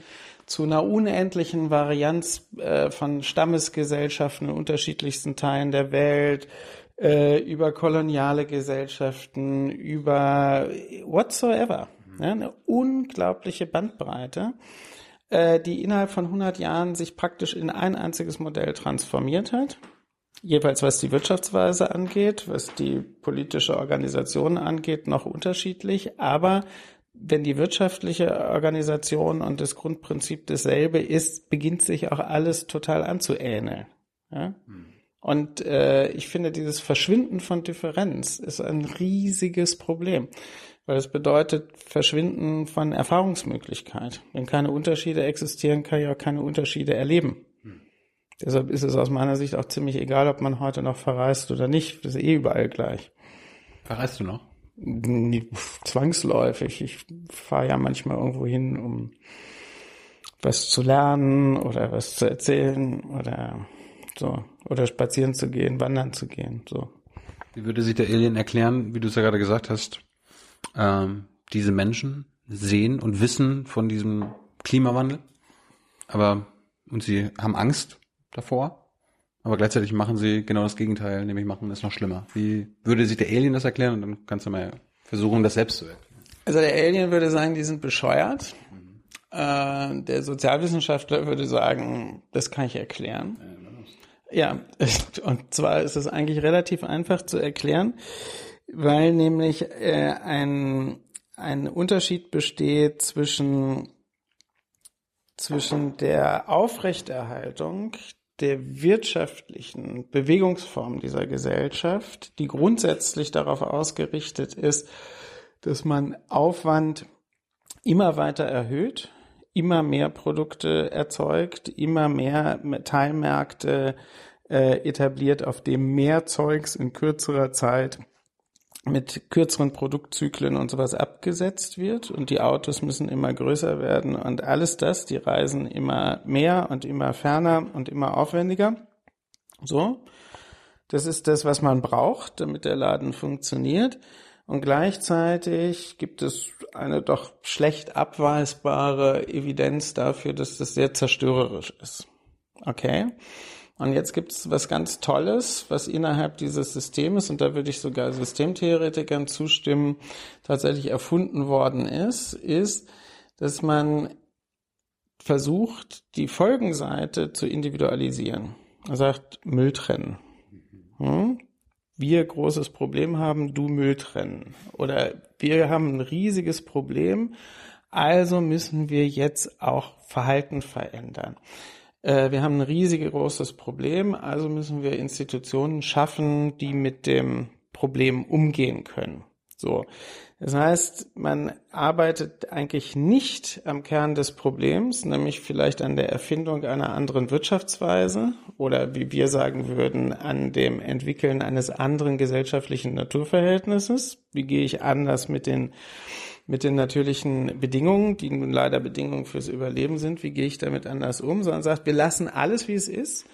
zu einer unendlichen Varianz äh, von Stammesgesellschaften in unterschiedlichsten Teilen der Welt, äh, über koloniale Gesellschaften, über whatsoever. Ja, eine unglaubliche Bandbreite, äh, die innerhalb von 100 Jahren sich praktisch in ein einziges Modell transformiert hat. Jeweils was die Wirtschaftsweise angeht, was die politische Organisation angeht, noch unterschiedlich, aber wenn die wirtschaftliche Organisation und das Grundprinzip dasselbe ist, beginnt sich auch alles total anzuähneln. Ja? Hm. Und äh, ich finde, dieses Verschwinden von Differenz ist ein riesiges Problem, weil es bedeutet Verschwinden von Erfahrungsmöglichkeit. Wenn keine Unterschiede existieren, kann ich auch keine Unterschiede erleben. Hm. Deshalb ist es aus meiner Sicht auch ziemlich egal, ob man heute noch verreist oder nicht. Das ist eh überall gleich. Verreist du noch? Zwangsläufig. Ich fahre ja manchmal irgendwo hin, um was zu lernen oder was zu erzählen oder so. Oder spazieren zu gehen, wandern zu gehen, so. Wie würde sich der Alien erklären, wie du es ja gerade gesagt hast, ähm, diese Menschen sehen und wissen von diesem Klimawandel, aber und sie haben Angst davor aber gleichzeitig machen sie genau das Gegenteil, nämlich machen es noch schlimmer. Wie würde sich der Alien das erklären? Und dann kannst du mal versuchen, das selbst zu erklären. Also der Alien würde sagen, die sind bescheuert. Mhm. Äh, der Sozialwissenschaftler würde sagen, das kann ich erklären. Ja, [laughs] und zwar ist es eigentlich relativ einfach zu erklären, weil nämlich äh, ein, ein Unterschied besteht zwischen zwischen der Aufrechterhaltung der wirtschaftlichen Bewegungsform dieser Gesellschaft, die grundsätzlich darauf ausgerichtet ist, dass man Aufwand immer weiter erhöht, immer mehr Produkte erzeugt, immer mehr Teilmärkte äh, etabliert, auf dem mehr Zeugs in kürzerer Zeit mit kürzeren Produktzyklen und sowas abgesetzt wird und die Autos müssen immer größer werden und alles das, die reisen immer mehr und immer ferner und immer aufwendiger. So. Das ist das, was man braucht, damit der Laden funktioniert. Und gleichzeitig gibt es eine doch schlecht abweisbare Evidenz dafür, dass das sehr zerstörerisch ist. Okay? Und jetzt gibt es was ganz Tolles, was innerhalb dieses Systems, und da würde ich sogar Systemtheoretikern zustimmen, tatsächlich erfunden worden ist, ist, dass man versucht, die Folgenseite zu individualisieren. Er sagt, Müll trennen. Hm? Wir großes Problem haben, du Müll trennen. Oder wir haben ein riesiges Problem, also müssen wir jetzt auch Verhalten verändern. Äh, wir haben ein riesiges großes Problem, also müssen wir Institutionen schaffen, die mit dem Problem umgehen können. So. Das heißt, man arbeitet eigentlich nicht am Kern des Problems, nämlich vielleicht an der Erfindung einer anderen Wirtschaftsweise oder wie wir sagen würden, an dem Entwickeln eines anderen gesellschaftlichen Naturverhältnisses. Wie gehe ich anders mit den mit den natürlichen Bedingungen, die nun leider Bedingungen fürs Überleben sind, wie gehe ich damit anders um, sondern sagt, wir lassen alles, wie es ist,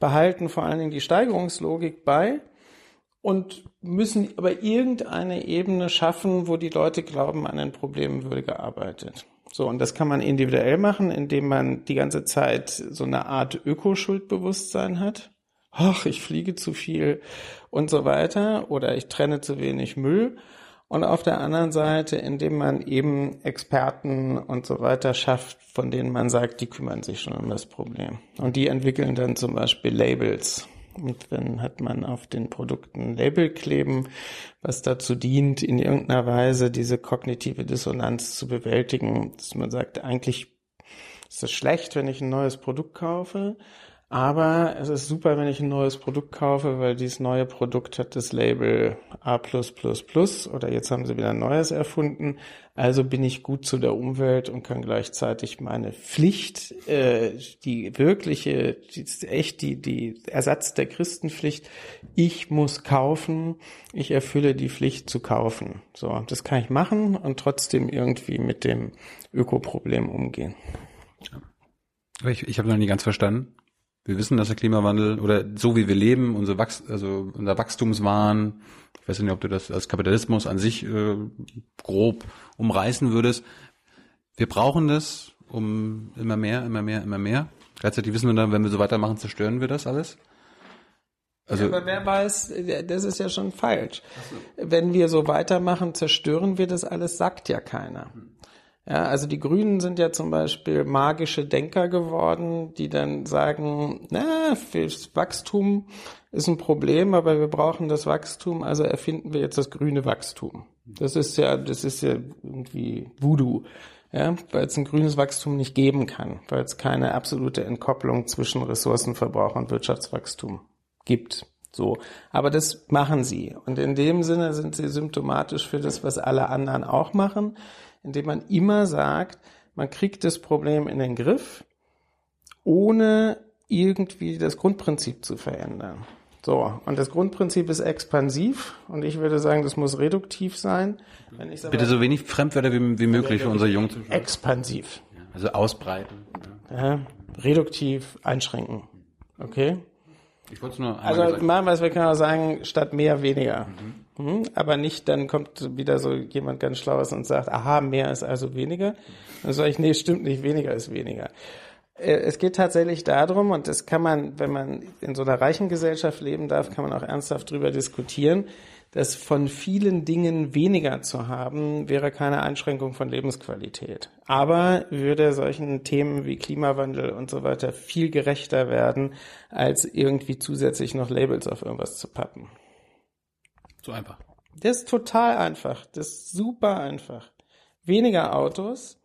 behalten vor allen Dingen die Steigerungslogik bei und müssen aber irgendeine Ebene schaffen, wo die Leute glauben, an den Problemen würde gearbeitet. So, und das kann man individuell machen, indem man die ganze Zeit so eine Art Ökoschuldbewusstsein hat. Ach, ich fliege zu viel und so weiter oder ich trenne zu wenig Müll und auf der anderen Seite, indem man eben Experten und so weiter schafft, von denen man sagt, die kümmern sich schon um das Problem. Und die entwickeln dann zum Beispiel Labels. Und dann hat man auf den Produkten Label kleben, was dazu dient, in irgendeiner Weise diese kognitive Dissonanz zu bewältigen, dass man sagt, eigentlich ist es schlecht, wenn ich ein neues Produkt kaufe, aber es ist super, wenn ich ein neues Produkt kaufe, weil dieses neue Produkt hat das Label A+++ oder jetzt haben sie wieder ein neues erfunden. Also bin ich gut zu der Umwelt und kann gleichzeitig meine Pflicht, äh, die wirkliche, die, echt die, die Ersatz der Christenpflicht, ich muss kaufen, ich erfülle die Pflicht zu kaufen. So, das kann ich machen und trotzdem irgendwie mit dem Ökoproblem umgehen. Ich, ich habe noch nie ganz verstanden wir wissen, dass der Klimawandel oder so wie wir leben, unser, Wachs also unser Wachstumswahn, ich weiß nicht, ob du das als Kapitalismus an sich äh, grob umreißen würdest. Wir brauchen das, um immer mehr, immer mehr, immer mehr. Gleichzeitig wissen wir dann, wenn wir so weitermachen, zerstören wir das alles. Also, ja, aber wer weiß, das ist ja schon falsch. So. Wenn wir so weitermachen, zerstören wir das alles, sagt ja keiner. Ja, also die Grünen sind ja zum Beispiel magische Denker geworden, die dann sagen, na, fürs Wachstum ist ein Problem, aber wir brauchen das Wachstum, also erfinden wir jetzt das grüne Wachstum. Das ist ja, das ist ja irgendwie Voodoo. Ja, weil es ein grünes Wachstum nicht geben kann, weil es keine absolute Entkopplung zwischen Ressourcenverbrauch und Wirtschaftswachstum gibt. So. Aber das machen sie. Und in dem Sinne sind sie symptomatisch für das, was alle anderen auch machen indem man immer sagt, man kriegt das Problem in den Griff, ohne irgendwie das Grundprinzip zu verändern. So, und das Grundprinzip ist expansiv und ich würde sagen, das muss reduktiv sein. Bitte so wenig Fremdwörter wie, wie möglich für unser Jungen. Expansiv. Also ausbreiten. Ja, reduktiv einschränken. Okay? Ich wollte es nur Also machen wir es, wir können auch sagen, statt mehr weniger. Mhm. Mhm. Aber nicht, dann kommt wieder so jemand ganz Schlaues und sagt, aha, mehr ist also weniger. Dann sage ich, nee, stimmt nicht, weniger ist weniger. Äh, es geht tatsächlich darum, und das kann man, wenn man in so einer reichen Gesellschaft leben darf, kann man auch ernsthaft drüber diskutieren, dass von vielen Dingen weniger zu haben, wäre keine Einschränkung von Lebensqualität. Aber würde solchen Themen wie Klimawandel und so weiter viel gerechter werden, als irgendwie zusätzlich noch Labels auf irgendwas zu pappen. So einfach. Das ist total einfach. Das ist super einfach. Weniger Autos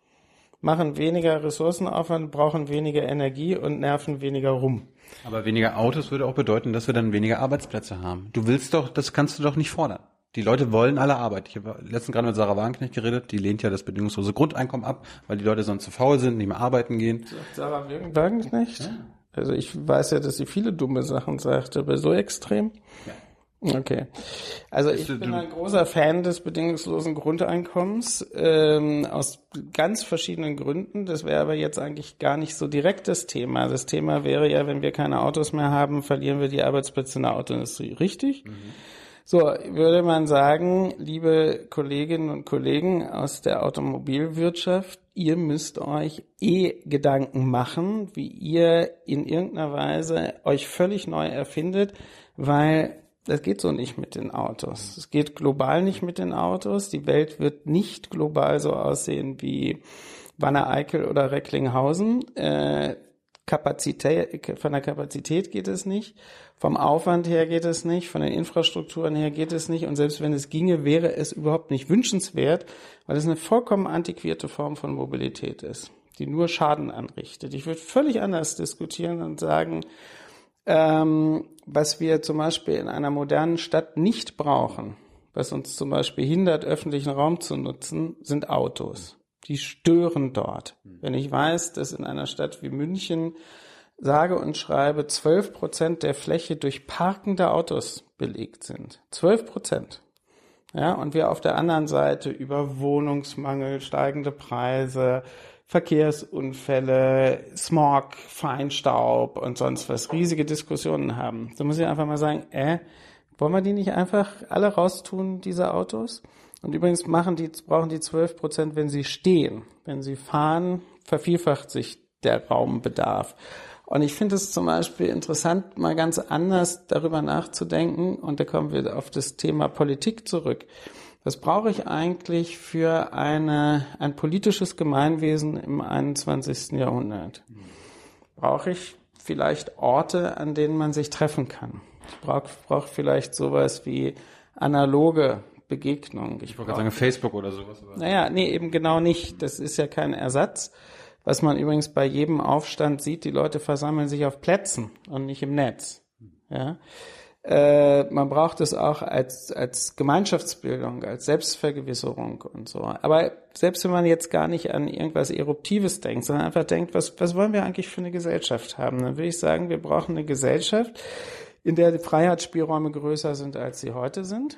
machen weniger Ressourcenaufwand, brauchen weniger Energie und nerven weniger rum. Aber weniger Autos würde auch bedeuten, dass wir dann weniger Arbeitsplätze haben. Du willst doch, das kannst du doch nicht fordern. Die Leute wollen alle Arbeit. Ich habe letztens gerade mit Sarah Wagenknecht geredet, die lehnt ja das bedingungslose Grundeinkommen ab, weil die Leute sonst zu faul sind, nicht mehr arbeiten gehen. Sagt Sarah Wagenknecht? Also ich weiß ja, dass sie viele dumme Sachen sagt, aber so extrem? Ja. Okay. Also ich bin ein großer Fan des bedingungslosen Grundeinkommens ähm, aus ganz verschiedenen Gründen. Das wäre aber jetzt eigentlich gar nicht so direkt das Thema. Das Thema wäre ja, wenn wir keine Autos mehr haben, verlieren wir die Arbeitsplätze in der Autoindustrie. Richtig? So, würde man sagen, liebe Kolleginnen und Kollegen aus der Automobilwirtschaft, ihr müsst euch eh Gedanken machen, wie ihr in irgendeiner Weise euch völlig neu erfindet, weil das geht so nicht mit den Autos. Es geht global nicht mit den Autos. Die Welt wird nicht global so aussehen wie Wanne-Eickel oder Recklinghausen. Äh, Kapazität, von der Kapazität geht es nicht, vom Aufwand her geht es nicht, von den Infrastrukturen her geht es nicht und selbst wenn es ginge, wäre es überhaupt nicht wünschenswert, weil es eine vollkommen antiquierte Form von Mobilität ist, die nur Schaden anrichtet. Ich würde völlig anders diskutieren und sagen, ähm, was wir zum Beispiel in einer modernen Stadt nicht brauchen, was uns zum Beispiel hindert, öffentlichen Raum zu nutzen, sind Autos. Die stören dort. Wenn ich weiß, dass in einer Stadt wie München sage und schreibe 12 Prozent der Fläche durch parkende Autos belegt sind. 12 Prozent. Ja, und wir auf der anderen Seite über Wohnungsmangel, steigende Preise, Verkehrsunfälle, Smog, Feinstaub und sonst was riesige Diskussionen haben. Da muss ich einfach mal sagen, äh, wollen wir die nicht einfach alle raustun, diese Autos? Und übrigens machen die, brauchen die 12 Prozent, wenn sie stehen. Wenn sie fahren, vervielfacht sich der Raumbedarf. Und ich finde es zum Beispiel interessant, mal ganz anders darüber nachzudenken. Und da kommen wir auf das Thema Politik zurück. Was brauche ich eigentlich für eine, ein politisches Gemeinwesen im 21. Jahrhundert? Brauche ich vielleicht Orte, an denen man sich treffen kann? Ich brauche brauch vielleicht sowas wie analoge Begegnung. Ich Ich wollte gerade sagen Facebook oder sowas. naja, nee, eben genau nicht. Das ist ja kein Ersatz. Was man übrigens bei jedem Aufstand sieht, die Leute versammeln sich auf Plätzen und nicht im Netz. Ja. Äh, man braucht es auch als, als Gemeinschaftsbildung, als Selbstvergewisserung und so. Aber selbst wenn man jetzt gar nicht an irgendwas Eruptives denkt, sondern einfach denkt, was, was wollen wir eigentlich für eine Gesellschaft haben, dann würde ich sagen, wir brauchen eine Gesellschaft, in der die Freiheitsspielräume größer sind, als sie heute sind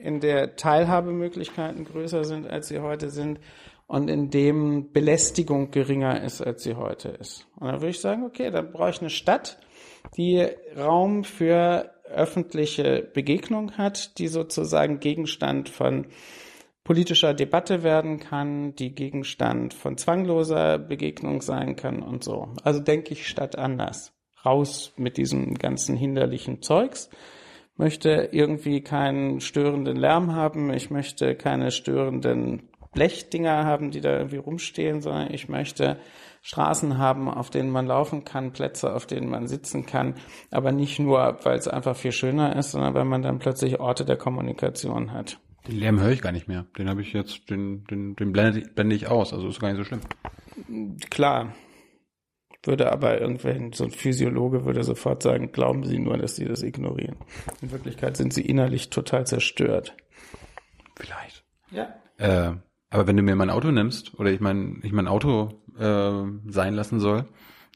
in der Teilhabemöglichkeiten größer sind, als sie heute sind und in dem Belästigung geringer ist, als sie heute ist. Und dann würde ich sagen, okay, dann brauche ich eine Stadt, die Raum für öffentliche Begegnung hat, die sozusagen Gegenstand von politischer Debatte werden kann, die Gegenstand von zwangloser Begegnung sein kann und so. Also denke ich Stadt anders. Raus mit diesem ganzen hinderlichen Zeugs möchte irgendwie keinen störenden Lärm haben, ich möchte keine störenden Blechdinger haben, die da irgendwie rumstehen, sondern ich möchte Straßen haben, auf denen man laufen kann, Plätze, auf denen man sitzen kann, aber nicht nur, weil es einfach viel schöner ist, sondern weil man dann plötzlich Orte der Kommunikation hat. Den Lärm höre ich gar nicht mehr. Den habe ich jetzt, den, den, den blende, ich- blende ich aus. Also ist gar nicht so schlimm. Klar, würde aber irgendwann, so ein Physiologe würde sofort sagen, glauben Sie nur, dass Sie das ignorieren. In Wirklichkeit sind Sie innerlich total zerstört. Vielleicht. Ja. Äh, aber wenn du mir mein Auto nimmst oder ich mein, ich mein Auto äh, sein lassen soll,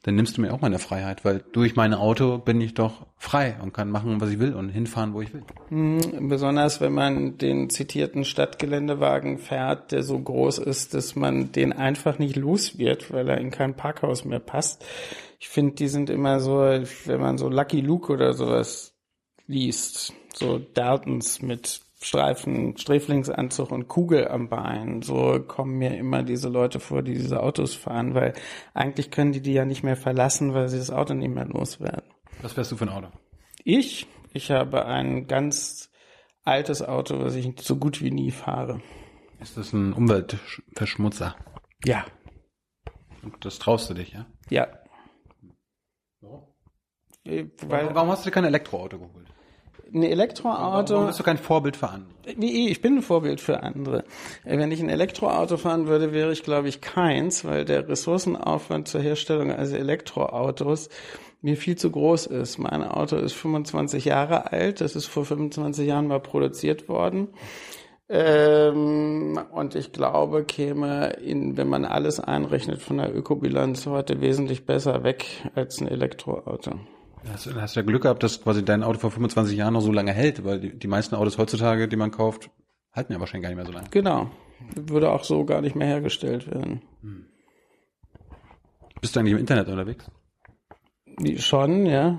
dann nimmst du mir auch meine Freiheit, weil durch mein Auto bin ich doch frei und kann machen, was ich will und hinfahren, wo ich will. Besonders wenn man den zitierten Stadtgeländewagen fährt, der so groß ist, dass man den einfach nicht los wird, weil er in kein Parkhaus mehr passt. Ich finde, die sind immer so, wenn man so Lucky Luke oder sowas liest, so Daltons mit Streifen, Sträflingsanzug und Kugel am Bein. So kommen mir immer diese Leute vor, die diese Autos fahren, weil eigentlich können die die ja nicht mehr verlassen, weil sie das Auto nicht mehr loswerden. Was wärst du für ein Auto? Ich, ich habe ein ganz altes Auto, was ich so gut wie nie fahre. Ist das ein Umweltverschmutzer? Ja, Und das traust du dich, ja? ja. Warum? Weil Warum hast du dir kein Elektroauto geholt? Ein Elektroauto. Warum bist du kein Vorbild für andere? Wie ich bin ein Vorbild für andere. Wenn ich ein Elektroauto fahren würde, wäre ich, glaube ich, keins, weil der Ressourcenaufwand zur Herstellung eines Elektroautos mir viel zu groß ist. Mein Auto ist 25 Jahre alt, das ist vor 25 Jahren mal produziert worden. Ähm, und ich glaube, käme, in, wenn man alles einrechnet von der Ökobilanz heute wesentlich besser weg als ein Elektroauto. Hast, du hast ja Glück gehabt, dass quasi dein Auto vor 25 Jahren noch so lange hält, weil die, die meisten Autos heutzutage, die man kauft, halten ja wahrscheinlich gar nicht mehr so lange. Genau. Würde auch so gar nicht mehr hergestellt werden. Bist du eigentlich im Internet unterwegs? Schon, ja?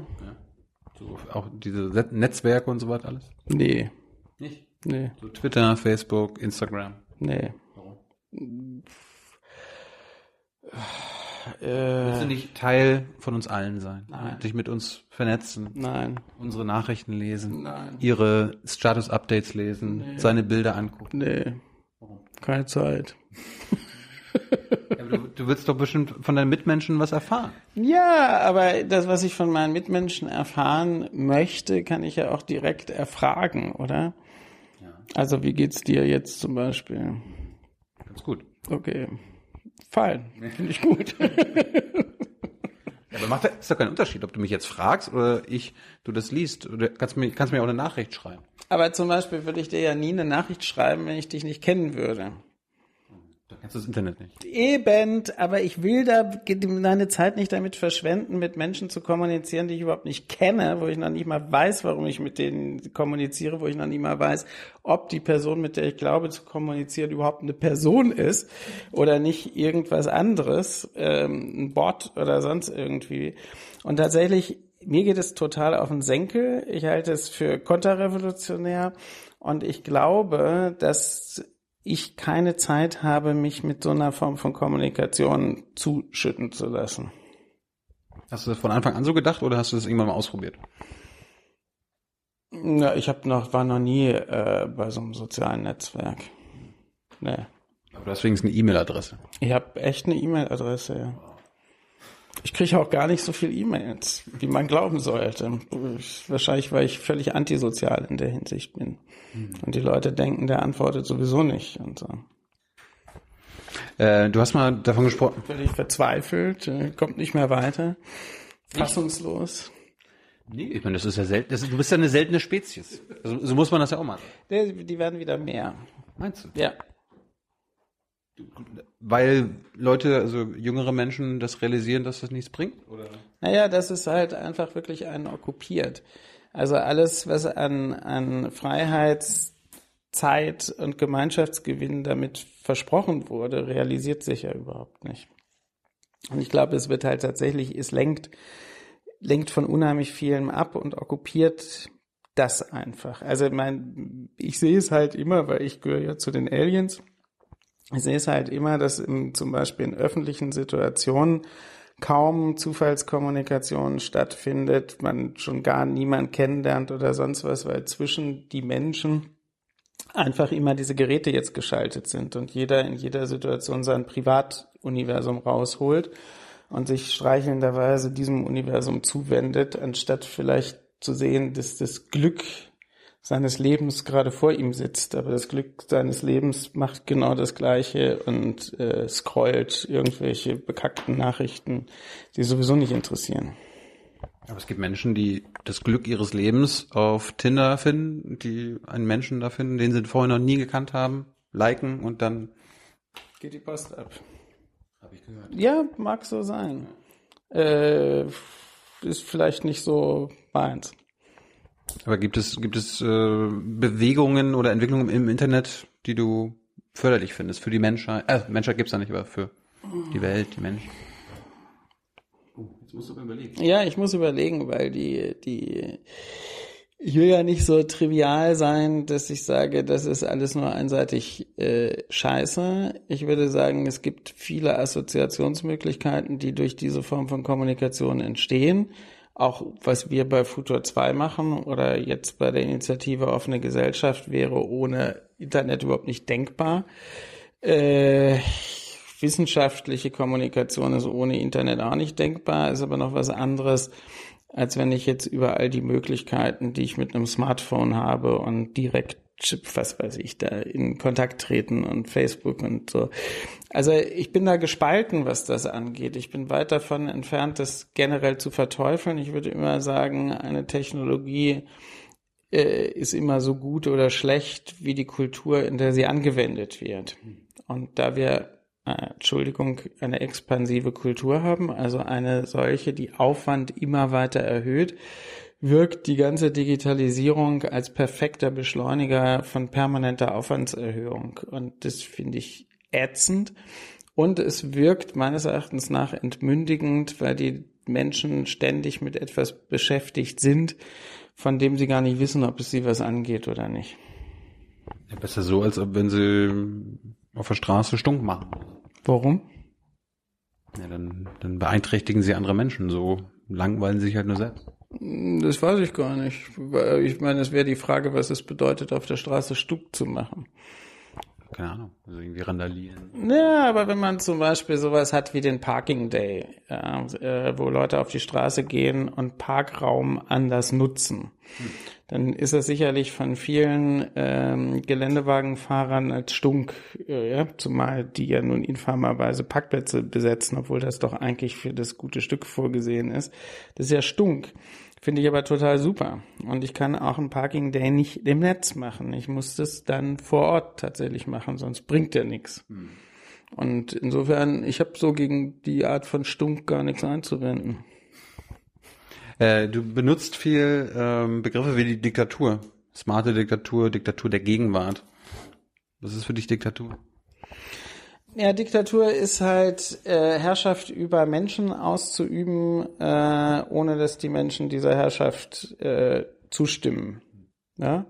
So, auch diese Netzwerke und so weiter alles? Nee, Nicht. nee, So Twitter, Facebook, Instagram. nee. Willst Äh, du nicht Teil von uns allen sein? Nein. Dich mit uns vernetzen, nein, unsere Nachrichten lesen, Nein. ihre Status-Updates lesen, seine Bilder angucken. nee. Keine Zeit. Ja, du, du willst doch bestimmt von deinen Mitmenschen was erfahren. Ja, aber das, was ich von meinen Mitmenschen erfahren möchte, kann ich ja auch direkt erfragen, oder? Also, wie geht's dir jetzt zum Beispiel? Ganz gut. Okay. Fein. Finde ich gut. [laughs] Ja, aber macht das ist doch kein Unterschied, ob du mich jetzt fragst oder ich, du das liest. Oder kannst mir, kannst mir auch eine Nachricht schreiben. aber zum Beispiel würde ich dir ja nie eine Nachricht schreiben, wenn ich dich nicht kennen würde. Kennst du das Internet nicht. Eben, aber ich will da meine Zeit nicht damit verschwenden, mit Menschen zu kommunizieren, die ich überhaupt nicht kenne, wo ich noch nicht mal weiß, warum ich mit denen kommuniziere, wo ich noch nicht mal weiß, ob die Person, mit der ich glaube zu kommunizieren, überhaupt eine Person ist oder nicht irgendwas anderes, ähm, ein Bot oder sonst irgendwie. Und tatsächlich, mir geht es total auf den Senkel. Ich halte es für konterrevolutionär und ich glaube, dass ich keine Zeit habe, mich mit so einer Form von Kommunikation zuschütten zu lassen. Hast du das von Anfang an so gedacht oder hast du das irgendwann mal ausprobiert? Ja, ich habe noch war noch nie äh, bei so einem sozialen Netzwerk. Nee. Aber hast wenigstens eine E-Mail-Adresse. Ich habe echt eine E-Mail-Adresse. Ja. Ich kriege auch gar nicht so viel E-Mails, wie man glauben sollte. Ich, wahrscheinlich, weil ich völlig antisozial in der Hinsicht bin. Und die Leute denken, der antwortet sowieso nicht und so. Äh, du hast mal davon gesprochen. Völlig verzweifelt, äh, kommt nicht mehr weiter, fassungslos. Nee, ich meine, das ist ja selten. Das, du bist ja eine seltene Spezies. Also, so muss man das ja auch machen. Die, die werden wieder mehr. Meinst du? Ja. Weil Leute, also jüngere Menschen, das realisieren, dass das nichts bringt? Oder? Naja, das ist halt einfach wirklich einen okkupiert. Also alles, was an, an Freiheitszeit und Gemeinschaftsgewinn damit versprochen wurde, realisiert sich ja überhaupt nicht. Und ich glaube, es wird halt tatsächlich, es lenkt, lenkt von unheimlich vielem ab und okkupiert das einfach. Also mein, ich sehe es halt immer, weil ich gehöre ja zu den Aliens. Ich sehe es halt immer, dass im, zum Beispiel in öffentlichen Situationen kaum Zufallskommunikation stattfindet, man schon gar niemand kennenlernt oder sonst was, weil zwischen die Menschen einfach immer diese Geräte jetzt geschaltet sind und jeder in jeder Situation sein Privatuniversum rausholt und sich streichelnderweise diesem Universum zuwendet, anstatt vielleicht zu sehen, dass das Glück seines Lebens gerade vor ihm sitzt, aber das Glück seines Lebens macht genau das Gleiche und äh, scrollt irgendwelche bekackten Nachrichten, die sowieso nicht interessieren. Aber es gibt Menschen, die das Glück ihres Lebens auf Tinder finden, die einen Menschen da finden, den sie vorher noch nie gekannt haben, liken und dann. Geht die Post ab. Habe ich gehört. Ja, mag so sein. Äh, ist vielleicht nicht so meins. Aber gibt es, gibt es äh, Bewegungen oder Entwicklungen im Internet, die du förderlich findest für die Menschheit? Äh, Menschheit gibt's da nicht, aber für die Welt, die Menschen. Oh, jetzt musst du aber überlegen. Ja, ich muss überlegen, weil die, die, ich will ja nicht so trivial sein, dass ich sage, das ist alles nur einseitig äh, scheiße. Ich würde sagen, es gibt viele Assoziationsmöglichkeiten, die durch diese Form von Kommunikation entstehen. Auch was wir bei Futur 2 machen oder jetzt bei der Initiative Offene Gesellschaft wäre ohne Internet überhaupt nicht denkbar. Äh, wissenschaftliche Kommunikation ist ohne Internet auch nicht denkbar, ist aber noch was anderes, als wenn ich jetzt über all die Möglichkeiten, die ich mit einem Smartphone habe und direkt was weiß ich, da in Kontakt treten und Facebook und so. Also ich bin da gespalten, was das angeht. Ich bin weit davon entfernt, das generell zu verteufeln. Ich würde immer sagen, eine Technologie äh, ist immer so gut oder schlecht wie die Kultur, in der sie angewendet wird. Und da wir, äh, Entschuldigung, eine expansive Kultur haben, also eine solche, die Aufwand immer weiter erhöht, wirkt die ganze Digitalisierung als perfekter Beschleuniger von permanenter Aufwandserhöhung. Und das finde ich ätzend. Und es wirkt meines Erachtens nach entmündigend, weil die Menschen ständig mit etwas beschäftigt sind, von dem sie gar nicht wissen, ob es sie was angeht oder nicht. Ja, besser so, als ob wenn sie auf der Straße stunk machen. Warum? Ja, dann, dann beeinträchtigen sie andere Menschen. So langweilen sie sich halt nur selbst. Das weiß ich gar nicht. Ich meine, es wäre die Frage, was es bedeutet, auf der Straße Stuck zu machen. Keine Ahnung, also irgendwie randalieren. Ja, aber wenn man zum Beispiel sowas hat wie den Parking Day, äh, wo Leute auf die Straße gehen und Parkraum anders nutzen, hm. dann ist das sicherlich von vielen ähm, Geländewagenfahrern als Stunk, äh, ja, zumal die ja nun infamerweise Parkplätze besetzen, obwohl das doch eigentlich für das gute Stück vorgesehen ist. Das ist ja Stunk. Finde ich aber total super. Und ich kann auch ein Parking Day nicht im Netz machen. Ich muss das dann vor Ort tatsächlich machen, sonst bringt der nichts. Hm. Und insofern, ich habe so gegen die Art von Stunk gar nichts einzuwenden. Äh, du benutzt viel ähm, Begriffe wie die Diktatur. Smarte Diktatur, Diktatur der Gegenwart. Was ist für dich Diktatur? Ja, Diktatur ist halt äh, Herrschaft über Menschen auszuüben, äh, ohne dass die Menschen dieser Herrschaft äh, zustimmen. Ja?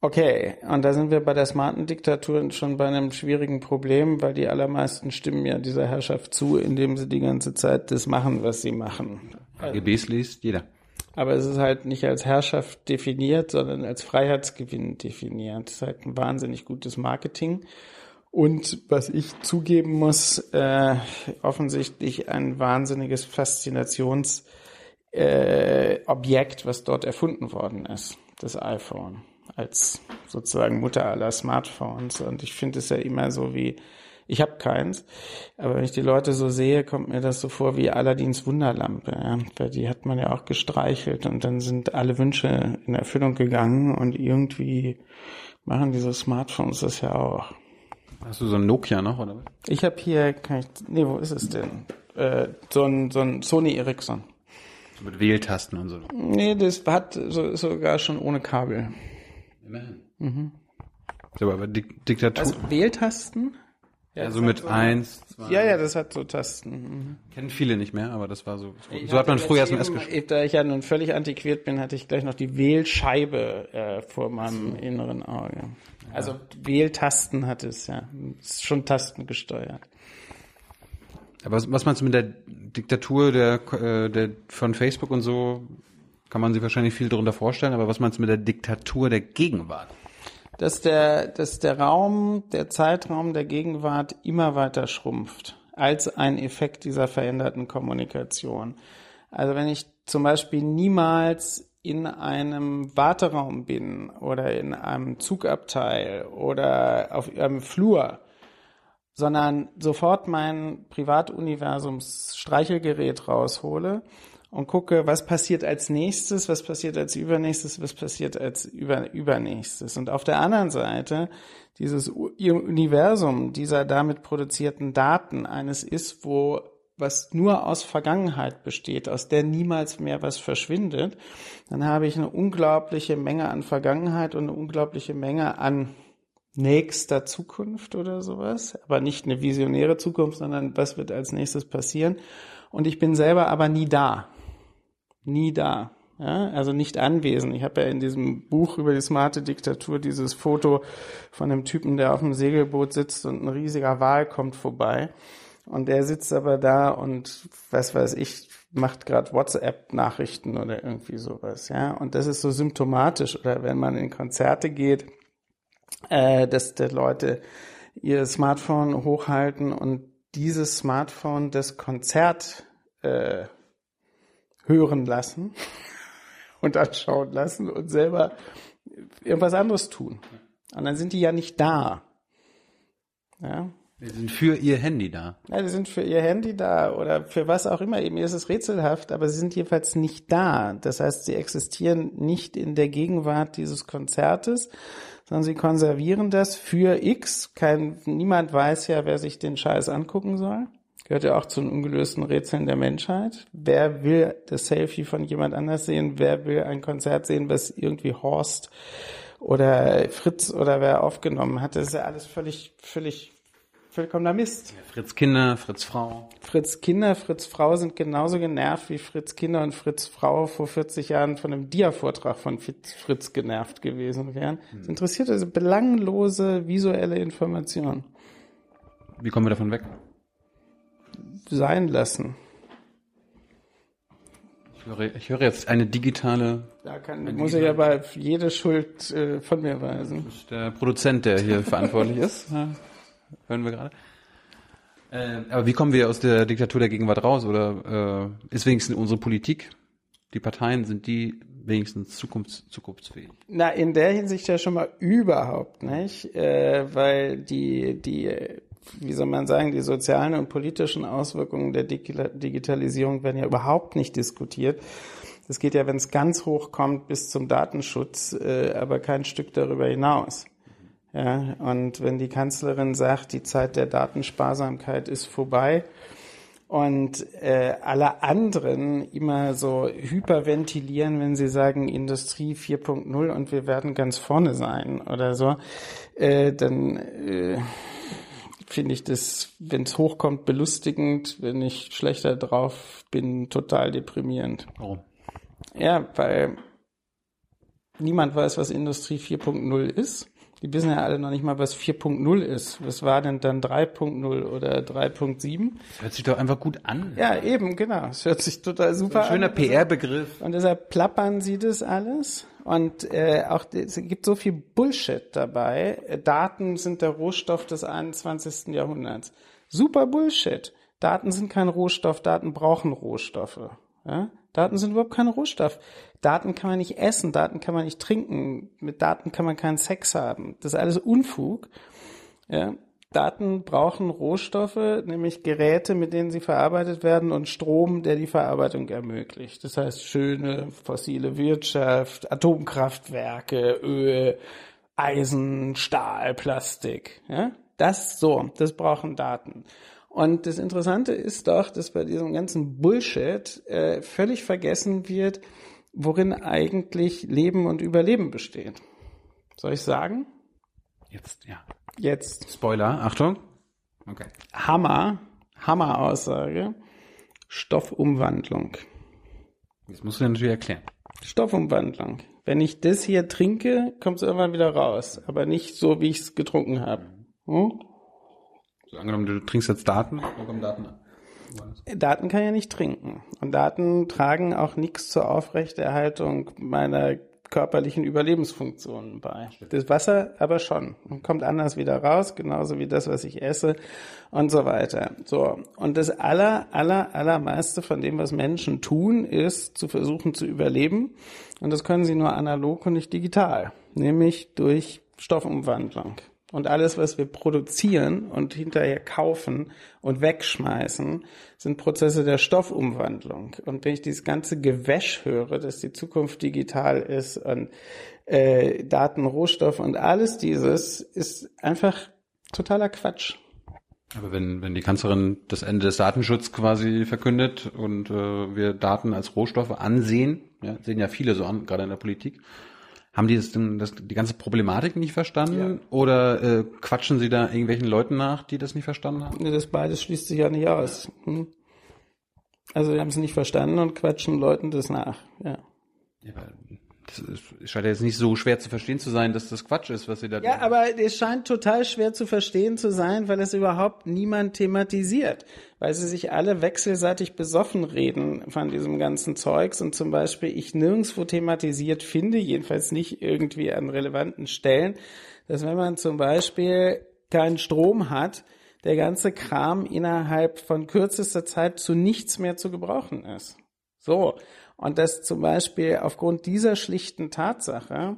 Okay, und da sind wir bei der smarten Diktatur schon bei einem schwierigen Problem, weil die allermeisten stimmen ja dieser Herrschaft zu, indem sie die ganze Zeit das machen, was sie machen. AGBs liest jeder. Aber es ist halt nicht als Herrschaft definiert, sondern als Freiheitsgewinn definiert. Das ist halt ein wahnsinnig gutes Marketing. Und was ich zugeben muss, äh, offensichtlich ein wahnsinniges Faszinationsobjekt, äh, was dort erfunden worden ist, das iPhone, als sozusagen Mutter aller Smartphones. Und ich finde es ja immer so wie, ich habe keins, aber wenn ich die Leute so sehe, kommt mir das so vor wie Aladins Wunderlampe, ja? weil die hat man ja auch gestreichelt und dann sind alle Wünsche in Erfüllung gegangen und irgendwie machen diese Smartphones das ja auch. Hast du so ein Nokia noch, oder was? Ich habe hier, kann ich, nee, wo ist es denn? Äh, so, ein, so ein Sony Ericsson. So mit Wähltasten und so. Nee, das hat so, sogar schon ohne Kabel. Immerhin. Mhm. So, aber Dik Diktatur. Also Wähltasten? Ja, so mit so eins, zwei. Ja, ja, das hat so Tasten. Mhm. Kennen viele nicht mehr, aber das war so. So, so hat man früher SMS geschrieben. Da ich ja nun völlig antiquiert bin, hatte ich gleich noch die Wählscheibe äh, vor meinem so. inneren Auge. Also Wähltasten hat es, ja. Ist schon tastengesteuert. Aber was, was meinst du mit der Diktatur der, äh, der von Facebook und so? Kann man sich wahrscheinlich viel darunter vorstellen, aber was meinst du mit der Diktatur der Gegenwart? Dass der, dass der Raum, der Zeitraum der Gegenwart immer weiter schrumpft als ein Effekt dieser veränderten Kommunikation. Also wenn ich zum Beispiel niemals in einem Warteraum bin oder in einem Zugabteil oder auf einem Flur, sondern sofort mein Privatuniversums Streichelgerät raushole und gucke, was passiert als nächstes, was passiert als übernächstes, was passiert als über, übernächstes. Und auf der anderen Seite dieses Universum dieser damit produzierten Daten eines ist, wo was nur aus Vergangenheit besteht, aus der niemals mehr was verschwindet, dann habe ich eine unglaubliche Menge an Vergangenheit und eine unglaubliche Menge an nächster Zukunft oder sowas, aber nicht eine visionäre Zukunft, sondern was wird als nächstes passieren. Und ich bin selber aber nie da. Nie da. Ja, also nicht anwesend. Ich habe ja in diesem Buch über die smarte Diktatur dieses Foto von einem Typen, der auf einem Segelboot sitzt und ein riesiger Wal kommt vorbei. Und der sitzt aber da und was weiß ich, macht gerade WhatsApp-Nachrichten oder irgendwie sowas, ja. Und das ist so symptomatisch. Oder wenn man in Konzerte geht, äh, dass die Leute ihr Smartphone hochhalten und dieses Smartphone das Konzert äh, hören lassen [laughs] und anschauen lassen und selber irgendwas anderes tun. Und dann sind die ja nicht da. Ja, Wir sind für ihr Handy da. ja, die sind für ihr Handy da oder für was auch immer. Eben, ist es rätselhaft, aber sie sind jedenfalls nicht da. Das heißt, sie existieren nicht in der Gegenwart dieses Konzertes, sondern sie konservieren das für X. Kein, niemand weiß ja, wer sich den Scheiß angucken soll. Gehört ja auch zu den ungelösten Rätseln der Menschheit. Wer will das Selfie von jemand anders sehen? Wer will ein Konzert sehen, was irgendwie Horst oder Fritz oder wer aufgenommen hat? Das ist ja alles völlig, völlig, vollkommener Mist. Fritz Kinder, Fritz Frau. Fritz Kinder, Fritz Frau sind genauso genervt, wie Fritz Kinder und Fritz Frau vor 40 Jahren von einem Dia-Vortrag von Fritz, genervt gewesen wären. Das interessiert also belanglose visuelle Information. Wie kommen wir davon weg? Sein lassen. Ich höre, ich höre jetzt eine digitale, Da kann, muss ich aber jede Schuld äh, von mir weisen. der Produzent, der hier verantwortlich ist. Ja, [laughs] hören wir gerade. Äh, aber wie kommen wir aus der Diktatur der Gegenwart raus? Oder äh, ist wenigstens unsere Politik, die Parteien, sind die wenigstens zukunfts zukunftsfähig? Na, in der Hinsicht ja schon mal überhaupt nicht, äh, weil die, die, wie soll man sagen, die sozialen und politischen Auswirkungen der Digi- Digitalisierung werden ja überhaupt nicht diskutiert. Das geht ja, wenn es ganz hoch kommt, bis zum Datenschutz, äh, aber kein Stück darüber hinaus. Ja, und wenn die Kanzlerin sagt, die Zeit der Datensparsamkeit ist vorbei, und äh, alle anderen immer so hyperventilieren, wenn sie sagen Industrie 4.0 und wir werden ganz vorne sein oder so, äh, dann äh, finde ich das, wenn es hochkommt, belustigend, wenn ich schlechter drauf bin, total deprimierend. Warum? Ja, weil niemand weiß, was Industrie 4.0 ist. Die wissen ja alle noch nicht mal, was 4.0 ist. Was war denn dann 3.0 oder 3.7? Hört sich doch einfach gut an. Ja, eben, genau. Es hört sich total super Schöner an. PR-Begriff. Und deshalb plappern sie das alles. Und äh, auch es gibt so viel Bullshit dabei. Daten sind der Rohstoff des 21. Jahrhunderts. Super Bullshit. Daten sind kein Rohstoff, Daten brauchen Rohstoffe. Ja? Daten sind überhaupt kein Rohstoff. Daten kann man nicht essen, Daten kann man nicht trinken, mit Daten kann man keinen Sex haben. Das ist alles Unfug. Ja? Daten brauchen Rohstoffe, nämlich Geräte, mit denen sie verarbeitet werden und Strom, der die Verarbeitung ermöglicht. Das heißt schöne fossile Wirtschaft, Atomkraftwerke, Öl, Eisen, Stahl, Plastik. Ja? Das so, das brauchen Daten. Und das Interessante ist doch, dass bei diesem ganzen Bullshit äh, völlig vergessen wird, worin eigentlich Leben und Überleben besteht. Soll ich sagen? Jetzt, ja. Jetzt Spoiler, Achtung. Okay. Hammer, Hammer-Aussage. Stoffumwandlung. Jetzt musst du dir natürlich erklären. Stoffumwandlung. Wenn ich das hier trinke, kommt es irgendwann wieder raus. Aber nicht so, wie ich es getrunken habe. Hm? So, angenommen, du trinkst jetzt Daten, wo kommen Daten an? Daten kann ja nicht trinken. Und Daten tragen auch nichts zur Aufrechterhaltung meiner körperlichen Überlebensfunktionen bei. Das Wasser aber schon. Und kommt anders wieder raus, genauso wie das, was ich esse und so weiter. So. Und das aller, aller, allermeiste von dem, was Menschen tun, ist zu versuchen zu überleben. Und das können sie nur analog und nicht digital. Nämlich durch Stoffumwandlung. Und alles, was wir produzieren und hinterher kaufen und wegschmeißen, sind Prozesse der Stoffumwandlung. Und wenn ich dieses ganze Gewäsch höre, dass die Zukunft digital ist und äh, Daten, Rohstoff und alles dieses, ist einfach totaler Quatsch. Aber wenn, wenn die Kanzlerin das Ende des Datenschutzes quasi verkündet und äh, wir Daten als Rohstoffe ansehen, ja, sehen ja viele so an, gerade in der Politik, haben die das, denn, das die ganze Problematik nicht verstanden? Oder äh, quatschen sie da irgendwelchen Leuten nach, die das nicht verstanden haben? Nee, Das beides schließt sich ja nicht aus. Hm? Also wir haben es nicht verstanden und quatschen Leuten das nach. Ja. Ja, es scheint ja jetzt nicht so schwer zu verstehen zu sein, dass das Quatsch ist, was sie da Ja, aber es scheint total schwer zu verstehen zu sein, weil es überhaupt niemand thematisiert. Weil sie sich alle wechselseitig besoffen reden von diesem ganzen Zeugs und zum Beispiel ich nirgendswo thematisiert finde, jedenfalls nicht irgendwie an relevanten Stellen, dass wenn man zum Beispiel keinen Strom hat, der ganze Kram innerhalb von kürzester Zeit zu nichts mehr zu gebrauchen ist. So. Und dass zum Beispiel aufgrund dieser schlichten Tatsache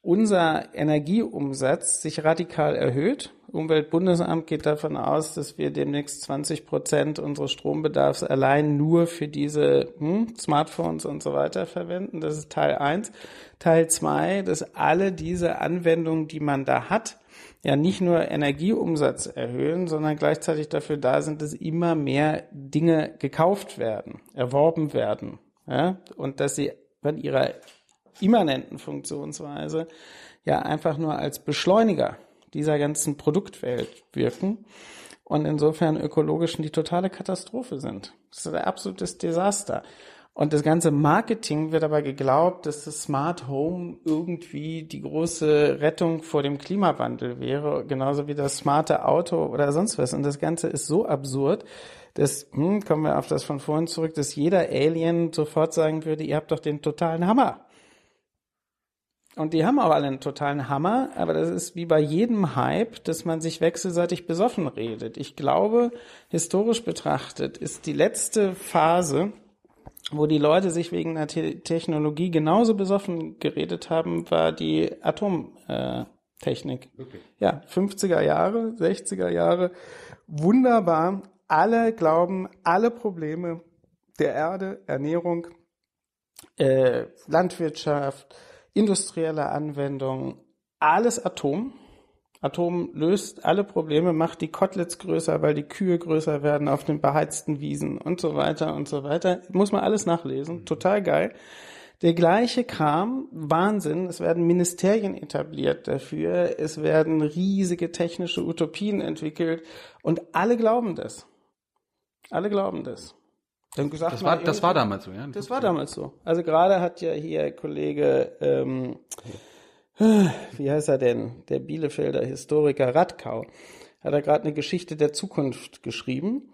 unser Energieumsatz sich radikal erhöht. Umweltbundesamt geht davon aus, dass wir demnächst 20 Prozent unseres Strombedarfs allein nur für diese hm, Smartphones und so weiter verwenden. Das ist Teil eins. Teil zwei, dass alle diese Anwendungen, die man da hat, ja nicht nur Energieumsatz erhöhen, sondern gleichzeitig dafür da sind, dass immer mehr Dinge gekauft werden, erworben werden. Ja? Und dass sie von ihrer immanenten Funktionsweise ja einfach nur als Beschleuniger dieser ganzen Produktwelt wirken und insofern ökologisch die totale Katastrophe sind. Das ist ein absolutes Desaster. Und das ganze Marketing wird aber geglaubt, dass das Smart Home irgendwie die große Rettung vor dem Klimawandel wäre, genauso wie das smarte Auto oder sonst was. Und das Ganze ist so absurd, dass, hm, kommen wir auf das von vorhin zurück, dass jeder Alien sofort sagen würde, ihr habt doch den totalen Hammer. Und die haben auch alle einen totalen Hammer, aber das ist wie bei jedem Hype, dass man sich wechselseitig besoffen redet. Ich glaube, historisch betrachtet ist die letzte Phase, wo die Leute sich wegen der Te Technologie genauso besoffen geredet haben, war die Atomtechnik. Okay. Ja, 50er Jahre, 60er Jahre, wunderbar. Alle glauben, alle Probleme der Erde, Ernährung, äh, Landwirtschaft, industrielle Anwendungen, alles Atom. Atom löst alle Probleme, macht die Kotlets größer, weil die Kühe größer werden auf den beheizten Wiesen und so weiter und so weiter. Muss man alles nachlesen. Total geil. Der gleiche Kram, Wahnsinn. Es werden Ministerien etabliert dafür. Es werden riesige technische Utopien entwickelt. Und alle glauben das. Alle glauben das. Dann gesagt das, war, das war damals so, ja? Das war damals so. Also gerade hat ja hier Kollege, ähm, wie heißt er denn, der Bielefelder Historiker Radkau, hat er gerade eine Geschichte der Zukunft geschrieben.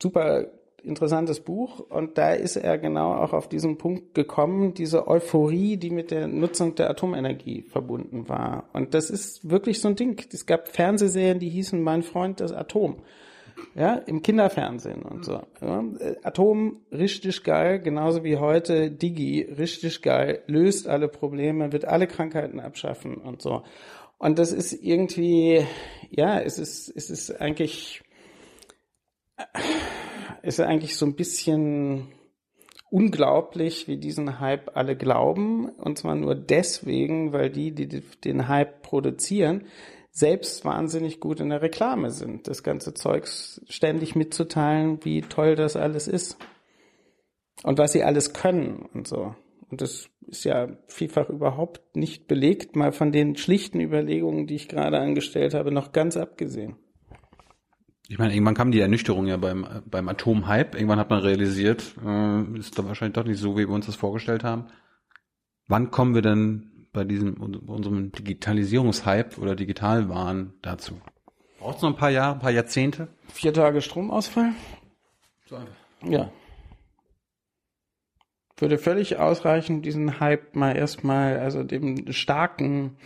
Super interessantes Buch und da ist er genau auch auf diesen Punkt gekommen, diese Euphorie, die mit der Nutzung der Atomenergie verbunden war. Und das ist wirklich so ein Ding. Es gab Fernsehserien, die hießen Mein Freund das Atom ja, im Kinderfernsehen und so. Ja. Atom richtig geil, genauso wie heute Digi richtig geil, löst alle Probleme, wird alle Krankheiten abschaffen und so. Und das ist irgendwie, ja, es ist, es ist eigentlich, es ist eigentlich so ein bisschen unglaublich, wie diesen Hype alle glauben. Und zwar nur deswegen, weil die, die den Hype produzieren, selbst wahnsinnig gut in der Reklame sind, das ganze Zeugs ständig mitzuteilen, wie toll das alles ist und was sie alles können und so. Und das ist ja vielfach überhaupt nicht belegt, mal von den schlichten Überlegungen, die ich gerade angestellt habe, noch ganz abgesehen. Ich meine, irgendwann kam die Ernüchterung ja beim, beim Atomhype. Irgendwann hat man realisiert, äh, ist doch wahrscheinlich doch nicht so, wie wir uns das vorgestellt haben. Wann kommen wir denn bei diesem unserem Digitalisierungshype oder Digitalwahn dazu? Braucht es noch ein paar Jahre, ein paar Jahrzehnte? Vier Tage Stromausfall? So einfach. Ja. Würde völlig ausreichen, diesen Hype mal erstmal, also dem starken,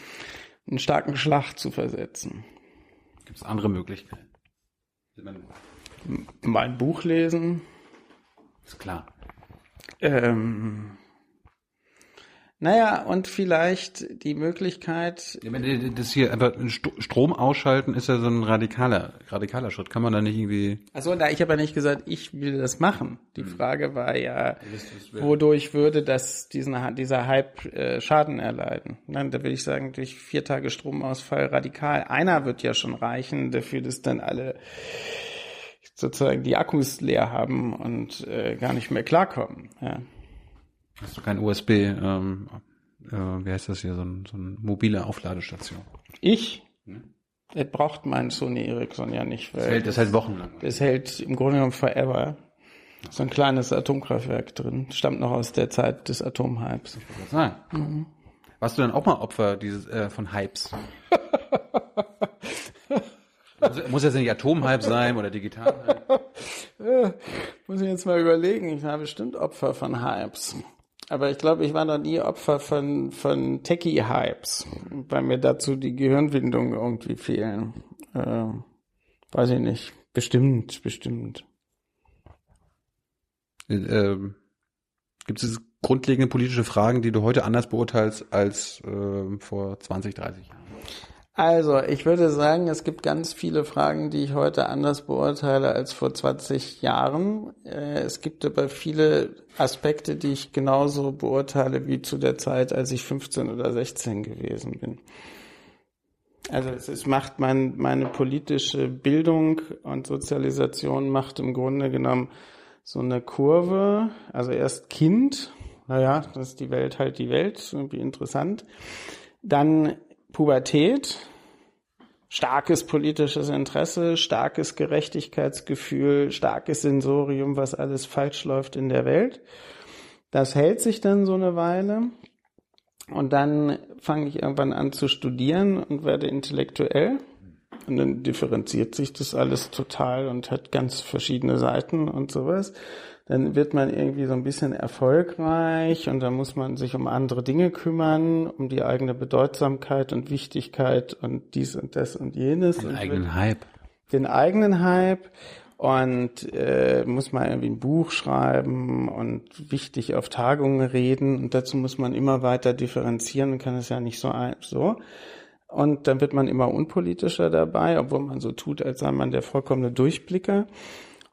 einen starken Schlag zu versetzen. Gibt es andere Möglichkeiten? Mein Buch lesen. Ist klar. Ähm, naja, und vielleicht die Möglichkeit. Das hier einfach Strom ausschalten ist ja so ein radikaler, radikaler Schritt. Kann man da nicht irgendwie. Achso, na, ich habe ja nicht gesagt, ich will das machen. Die hm. Frage war ja, wodurch würde das diesen, dieser Hype äh, Schaden erleiden? Nein, da will ich sagen, durch vier Tage Stromausfall radikal. Einer wird ja schon reichen, dafür, dass dann alle sozusagen die Akkus leer haben und äh, gar nicht mehr klarkommen. Ja. Hast du kein USB, ähm, äh, wie heißt das hier, so, ein, so eine mobile Aufladestation? Ich? Hm? Das braucht mein Sony Ericsson ja nicht. Weil das hält, das hält wochenlang. Das hält im Grunde genommen forever. So ein kleines Atomkraftwerk drin. Stammt noch aus der Zeit des Atomhypes. Ich sagen. Mhm. Warst du dann auch mal Opfer dieses äh, von Hypes? [laughs] muss, muss jetzt nicht Atomhype sein oder Digitalhype? [laughs] muss ich jetzt mal überlegen. Ich war bestimmt Opfer von Hypes. Aber ich glaube, ich war noch nie Opfer von, von Techie-Hypes, weil mir dazu die Gehirnwindungen irgendwie fehlen. Äh, weiß ich nicht. Bestimmt, bestimmt. Äh, Gibt es grundlegende politische Fragen, die du heute anders beurteilst als äh, vor 20, 30 Jahren? Also, ich würde sagen, es gibt ganz viele Fragen, die ich heute anders beurteile als vor 20 Jahren. Äh, es gibt aber viele Aspekte, die ich genauso beurteile wie zu der Zeit, als ich 15 oder 16 gewesen bin. Also es, es macht mein, meine politische Bildung und Sozialisation macht im Grunde genommen so eine Kurve. Also erst Kind, naja, das ist die Welt halt die Welt, irgendwie interessant. Dann Pubertät, starkes politisches Interesse, starkes Gerechtigkeitsgefühl, starkes Sensorium, was alles falsch läuft in der Welt. Das hält sich dann so eine Weile. Und dann fange ich irgendwann an zu studieren und werde intellektuell. Und dann differenziert sich das alles total und hat ganz verschiedene Seiten und sowas. Dann wird man irgendwie so ein bisschen erfolgreich und dann muss man sich um andere Dinge kümmern, um die eigene Bedeutsamkeit und Wichtigkeit und dies und das und jenes. Den und eigenen Hype. Den eigenen Hype und äh, muss man irgendwie ein Buch schreiben und wichtig auf Tagungen reden und dazu muss man immer weiter differenzieren und kann es ja nicht so so und dann wird man immer unpolitischer dabei, obwohl man so tut, als sei man der vollkommene Durchblicker.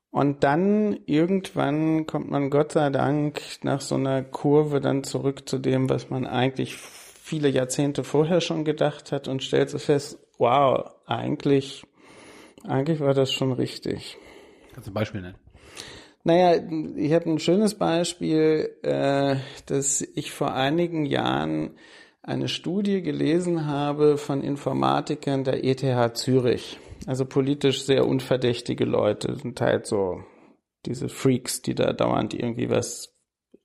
Und dann irgendwann kommt man Gott sei Dank nach so einer Kurve dann zurück zu dem, was man eigentlich viele Jahrzehnte vorher schon gedacht hat und stellt so fest, wow, eigentlich, eigentlich war das schon richtig. Kannst du ein Beispiel nennen? Naja, ich habe ein schönes Beispiel, äh, dass ich vor einigen Jahren eine Studie gelesen habe von Informatikern der ETH Zürich. Also politisch sehr unverdächtige Leute, sind halt so diese Freaks, die da dauernd irgendwie was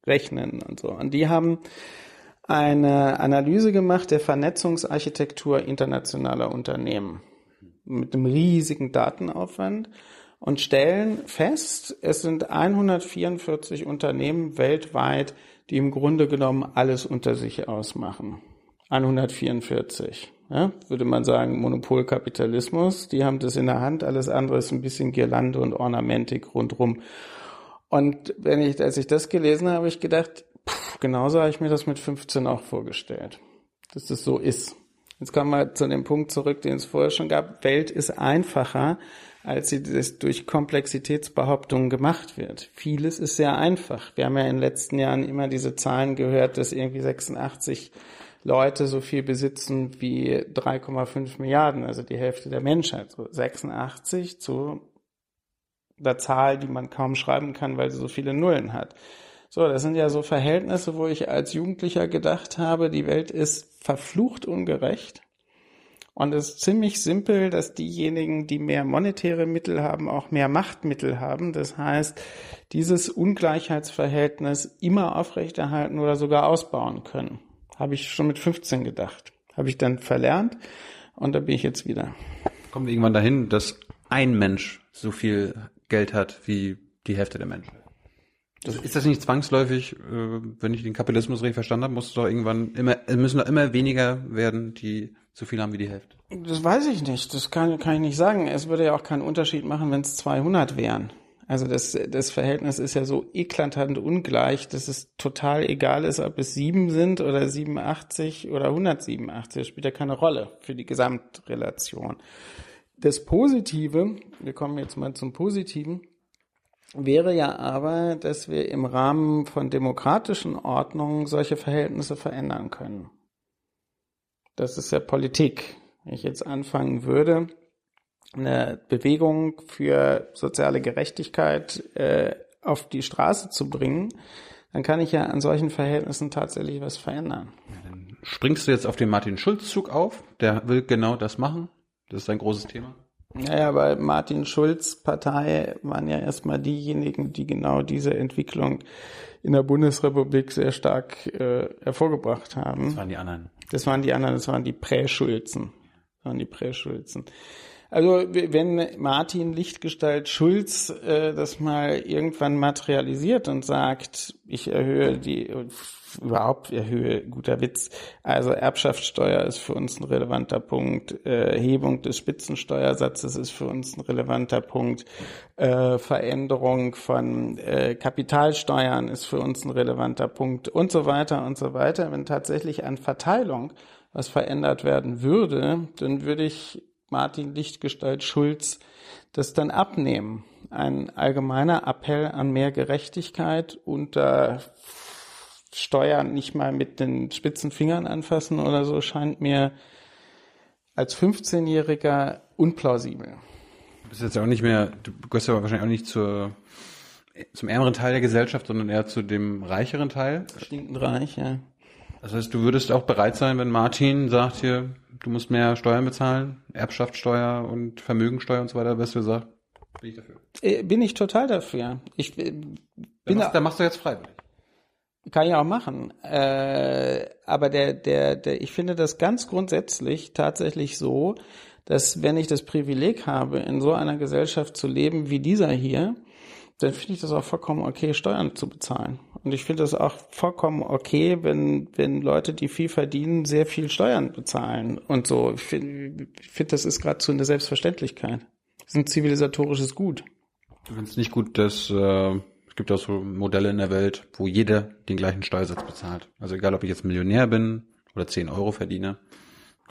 rechnen und so. Und die haben eine Analyse gemacht der Vernetzungsarchitektur internationaler Unternehmen mit einem riesigen Datenaufwand und stellen fest, es sind 144 Unternehmen weltweit, die im Grunde genommen alles unter sich ausmachen. 144. Ja, würde man sagen, Monopolkapitalismus, die haben das in der Hand, alles andere ist ein bisschen Girlande und Ornamentik rundrum. Und wenn ich, als ich das gelesen habe, habe ich gedacht, pff, genauso habe ich mir das mit 15 auch vorgestellt, dass das so ist. Jetzt kommen wir zu dem Punkt zurück, den es vorher schon gab. Welt ist einfacher, als sie das durch Komplexitätsbehauptungen gemacht wird. Vieles ist sehr einfach. Wir haben ja in den letzten Jahren immer diese Zahlen gehört, dass irgendwie 86 Leute so viel besitzen wie 3,5 Milliarden, also die Hälfte der Menschheit. So 86 zu der Zahl, die man kaum schreiben kann, weil sie so viele Nullen hat. So, das sind ja so Verhältnisse, wo ich als Jugendlicher gedacht habe, die Welt ist verflucht ungerecht. Und es ist ziemlich simpel, dass diejenigen, die mehr monetäre Mittel haben, auch mehr Machtmittel haben. Das heißt, dieses Ungleichheitsverhältnis immer aufrechterhalten oder sogar ausbauen können. Habe ich schon mit 15 gedacht. Habe ich dann verlernt und da bin ich jetzt wieder. Kommen wir irgendwann dahin, dass ein Mensch so viel Geld hat wie die Hälfte der Menschen. Das ist das nicht zwangsläufig, äh, wenn ich den Kapitalismus richtig verstanden habe, muss es doch irgendwann immer, müssen doch immer weniger werden, die so viel haben wie die Hälfte. Das weiß ich nicht. Das kann, kann ich nicht sagen. Es würde ja auch keinen Unterschied machen, wenn es 200 wären. Also das, das Verhältnis ist ja so eklatant ungleich, dass es total egal ist, ob es sieben sind oder 87 oder 187. Das spielt ja keine Rolle für die Gesamtrelation. Das Positive, wir kommen jetzt mal zum Positiven, wäre ja aber, dass wir im Rahmen von demokratischen Ordnungen solche Verhältnisse verändern können. Das ist ja Politik. Wenn ich jetzt anfangen würde, eine Bewegung für soziale Gerechtigkeit äh, auf die Straße zu bringen, dann kann ich ja an solchen Verhältnissen tatsächlich was verändern. Dann springst du jetzt auf den Martin Schulz-Zug auf, der will genau das machen. Das ist ein großes Thema. Naja, weil Martin Schulz Partei waren ja erstmal diejenigen, die genau diese Entwicklung in der Bundesrepublik sehr stark äh, hervorgebracht haben. Das waren die anderen. Das waren die anderen, das waren die Prä-Schulzen. an die Präschulzen. Also wenn Martin Lichtgestalt Schulz äh, das mal irgendwann materialisiert und sagt, ich erhöhe die überhaupt erhöhe, guter Witz. Also Erbschaftssteuer ist für uns ein relevanter Punkt, äh, Hebung des Spitzensteuersatzes ist für uns ein relevanter Punkt, äh, Veränderung von äh, Kapitalsteuern ist für uns ein relevanter Punkt und so weiter und so weiter. Wenn tatsächlich an Verteilung was verändert werden würde, dann würde ich Martin Lichtgestalt Schulz das dann abnehmen. Ein allgemeiner Appell an mehr Gerechtigkeit unter Steuern nicht mal mit den spitzen Fingern anfassen oder so, scheint mir als 15-Jähriger unplausibel. Du bist jetzt ja auch nicht mehr, du gehörst ja wahrscheinlich auch nicht zur, zum ärmeren Teil der Gesellschaft, sondern eher zu dem reicheren Teil. Stinkend reich, ja. Das heißt, du würdest auch bereit sein, wenn Martin sagt hier, du musst mehr Steuern bezahlen, Erbschaftssteuer und Vermögensteuer und so weiter, wirst du gesagt, bin ich dafür. Äh, bin ich total dafür. Ich äh, bin da machst, da machst du jetzt freiwillig. Kann ich auch machen. Äh, aber der, der, der, ich finde das ganz grundsätzlich tatsächlich so, dass wenn ich das Privileg habe, in so einer Gesellschaft zu leben wie dieser hier, dann finde ich das auch vollkommen okay, Steuern zu bezahlen. Und ich finde das auch vollkommen okay, wenn, wenn Leute, die viel verdienen, sehr viel Steuern bezahlen und so. Ich finde, ich find, das ist gerade so eine Selbstverständlichkeit. Das ist ein zivilisatorisches Gut. Du findest nicht gut, dass äh, es gibt auch so Modelle in der Welt, wo jeder den gleichen Steuersatz bezahlt. Also egal, ob ich jetzt Millionär bin oder 10 Euro verdiene,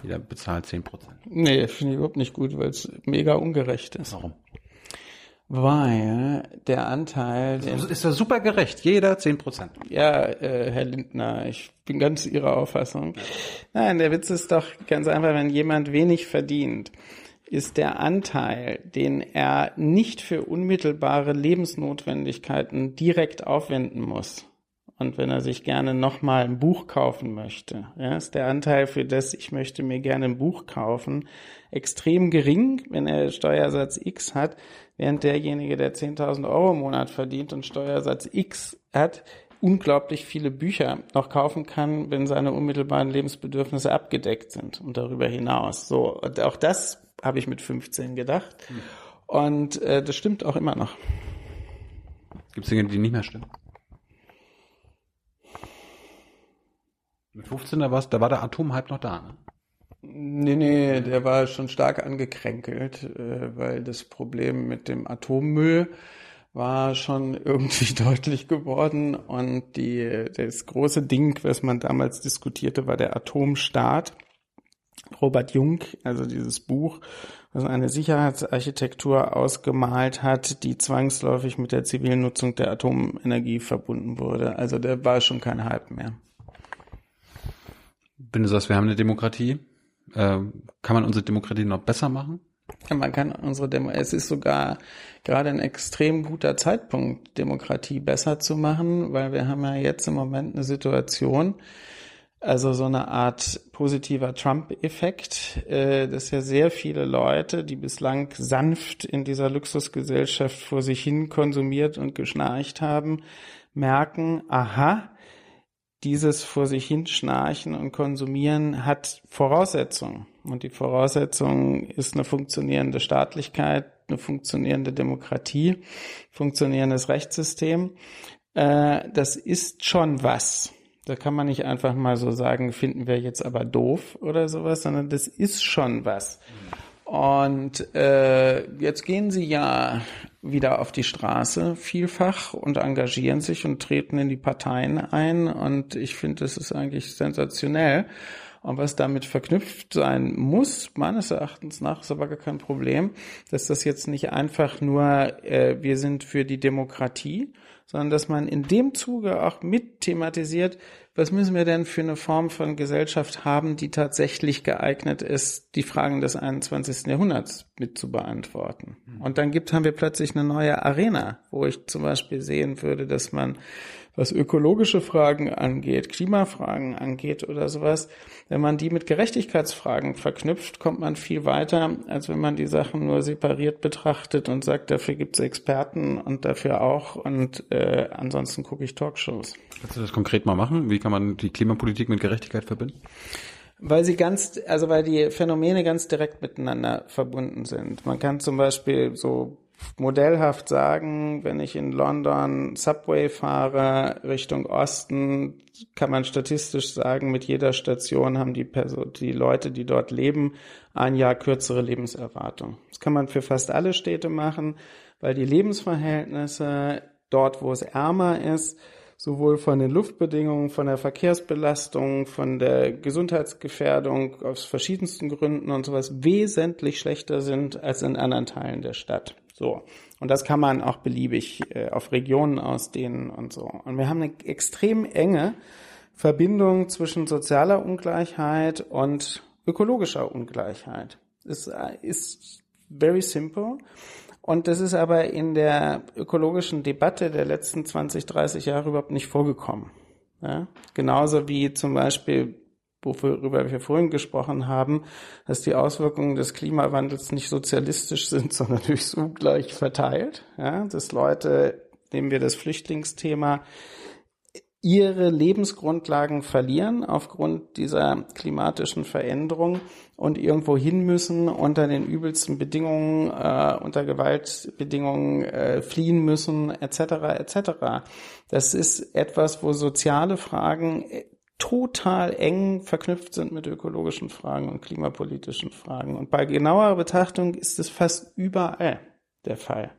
jeder bezahlt 10 Prozent. Nee, finde ich überhaupt nicht gut, weil es mega ungerecht ist. Warum? Weil der Anteil... Das ist ja super gerecht, jeder 10 Prozent. Ja, äh, Herr Lindner, ich bin ganz Ihrer Auffassung. Nein, der Witz ist doch ganz einfach, wenn jemand wenig verdient, ist der Anteil, den er nicht für unmittelbare Lebensnotwendigkeiten direkt aufwenden muss. Und wenn er sich gerne nochmal ein Buch kaufen möchte, ja, ist der Anteil für das, ich möchte mir gerne ein Buch kaufen, extrem gering, wenn er Steuersatz X hat, während derjenige, der 10.000 Euro im Monat verdient und Steuersatz X hat, unglaublich viele Bücher noch kaufen kann, wenn seine unmittelbaren Lebensbedürfnisse abgedeckt sind und darüber hinaus. So, und auch das habe ich mit 15 gedacht. Hm. Und äh, das stimmt auch immer noch. Gibt es Dinge, die nicht mehr stimmen? Mit 15 da, war's, da war der Atomhype noch da, ne? Nee, nee, der war schon stark angekränkelt, äh, weil das Problem mit dem Atommüll war schon [laughs] irgendwie deutlich geworden und die, das große Ding, was man damals diskutierte, war der Atomstaat. Robert Jung, also dieses Buch, was eine Sicherheitsarchitektur ausgemalt hat, die zwangsläufig mit der zivilen Nutzung der Atomenergie verbunden wurde. Also der war schon kein Hype mehr. Wenn du sagst, wir haben eine Demokratie, äh, kann man unsere Demokratie noch besser machen? Man kann unsere Demo es ist sogar gerade ein extrem guter Zeitpunkt, Demokratie besser zu machen, weil wir haben ja jetzt im Moment eine Situation, also so eine Art positiver Trump-Effekt, äh, dass ja sehr viele Leute, die bislang sanft in dieser Luxusgesellschaft vor sich hin konsumiert und geschnarcht haben, merken, aha, dieses vor sich hin schnarchen und konsumieren hat Voraussetzungen. Und die Voraussetzung ist eine funktionierende Staatlichkeit, eine funktionierende Demokratie, funktionierendes Rechtssystem. Äh, das ist schon was. Da kann man nicht einfach mal so sagen, finden wir jetzt aber doof oder sowas, sondern das ist schon was. Und äh, jetzt gehen sie ja wieder auf die Straße vielfach und engagieren sich und treten in die Parteien ein. Und ich finde, das ist eigentlich sensationell. Und was damit verknüpft sein muss, meines Erachtens nach, ist aber gar kein Problem, dass das jetzt nicht einfach nur, äh, wir sind für die Demokratie, sondern dass man in dem Zuge auch mit thematisiert, was müssen wir denn für eine Form von Gesellschaft haben, die tatsächlich geeignet ist, die Fragen des 21. Jahrhunderts mit zu beantworten. Mhm. Und dann gibt, haben wir plötzlich eine neue Arena, wo ich zum Beispiel sehen würde, dass man was ökologische Fragen angeht, Klimafragen angeht oder sowas, wenn man die mit Gerechtigkeitsfragen verknüpft, kommt man viel weiter, als wenn man die Sachen nur separiert betrachtet und sagt, dafür gibt es Experten und dafür auch und äh, ansonsten gucke ich Talkshows. Kannst du das konkret mal machen? Wie kann man die Klimapolitik mit Gerechtigkeit verbinden? Weil sie ganz, also weil die Phänomene ganz direkt miteinander verbunden sind. Man kann zum Beispiel so modellhaft sagen, wenn ich in London Subway fahre Richtung Osten, kann man statistisch sagen, mit jeder Station haben die, Person, die Leute, die dort leben, ein Jahr kürzere Lebenserwartung. Das kann man für fast alle Städte machen, weil die Lebensverhältnisse dort, wo es ärmer ist, sowohl von den Luftbedingungen, von der Verkehrsbelastung, von der Gesundheitsgefährdung aus verschiedensten Gründen und sowas wesentlich schlechter sind als in anderen Teilen der Stadt. So. Und das kann man auch beliebig äh, auf Regionen ausdehnen und so. Und wir haben eine extrem enge Verbindung zwischen sozialer Ungleichheit und ökologischer Ungleichheit. Es äh, ist very simple. Und das ist aber in der ökologischen Debatte der letzten 20, 30 Jahre überhaupt nicht vorgekommen. Ja? Genauso wie zum Beispiel, worüber wir vorhin gesprochen haben, dass die Auswirkungen des Klimawandels nicht sozialistisch sind, [laughs] sondern höchst ungleich verteilt. Ja? Dass Leute, nehmen wir das Flüchtlingsthema, ihre Lebensgrundlagen verlieren aufgrund dieser klimatischen Veränderung und irgendwo hin müssen, unter den übelsten Bedingungen, äh, unter Gewaltbedingungen äh, fliehen müssen, etc. etc. Das ist etwas, wo soziale Fragen äh, total eng verknüpft sind mit ökologischen Fragen und klimapolitischen Fragen. Und bei genauer Betrachtung ist es fast überall der Fall.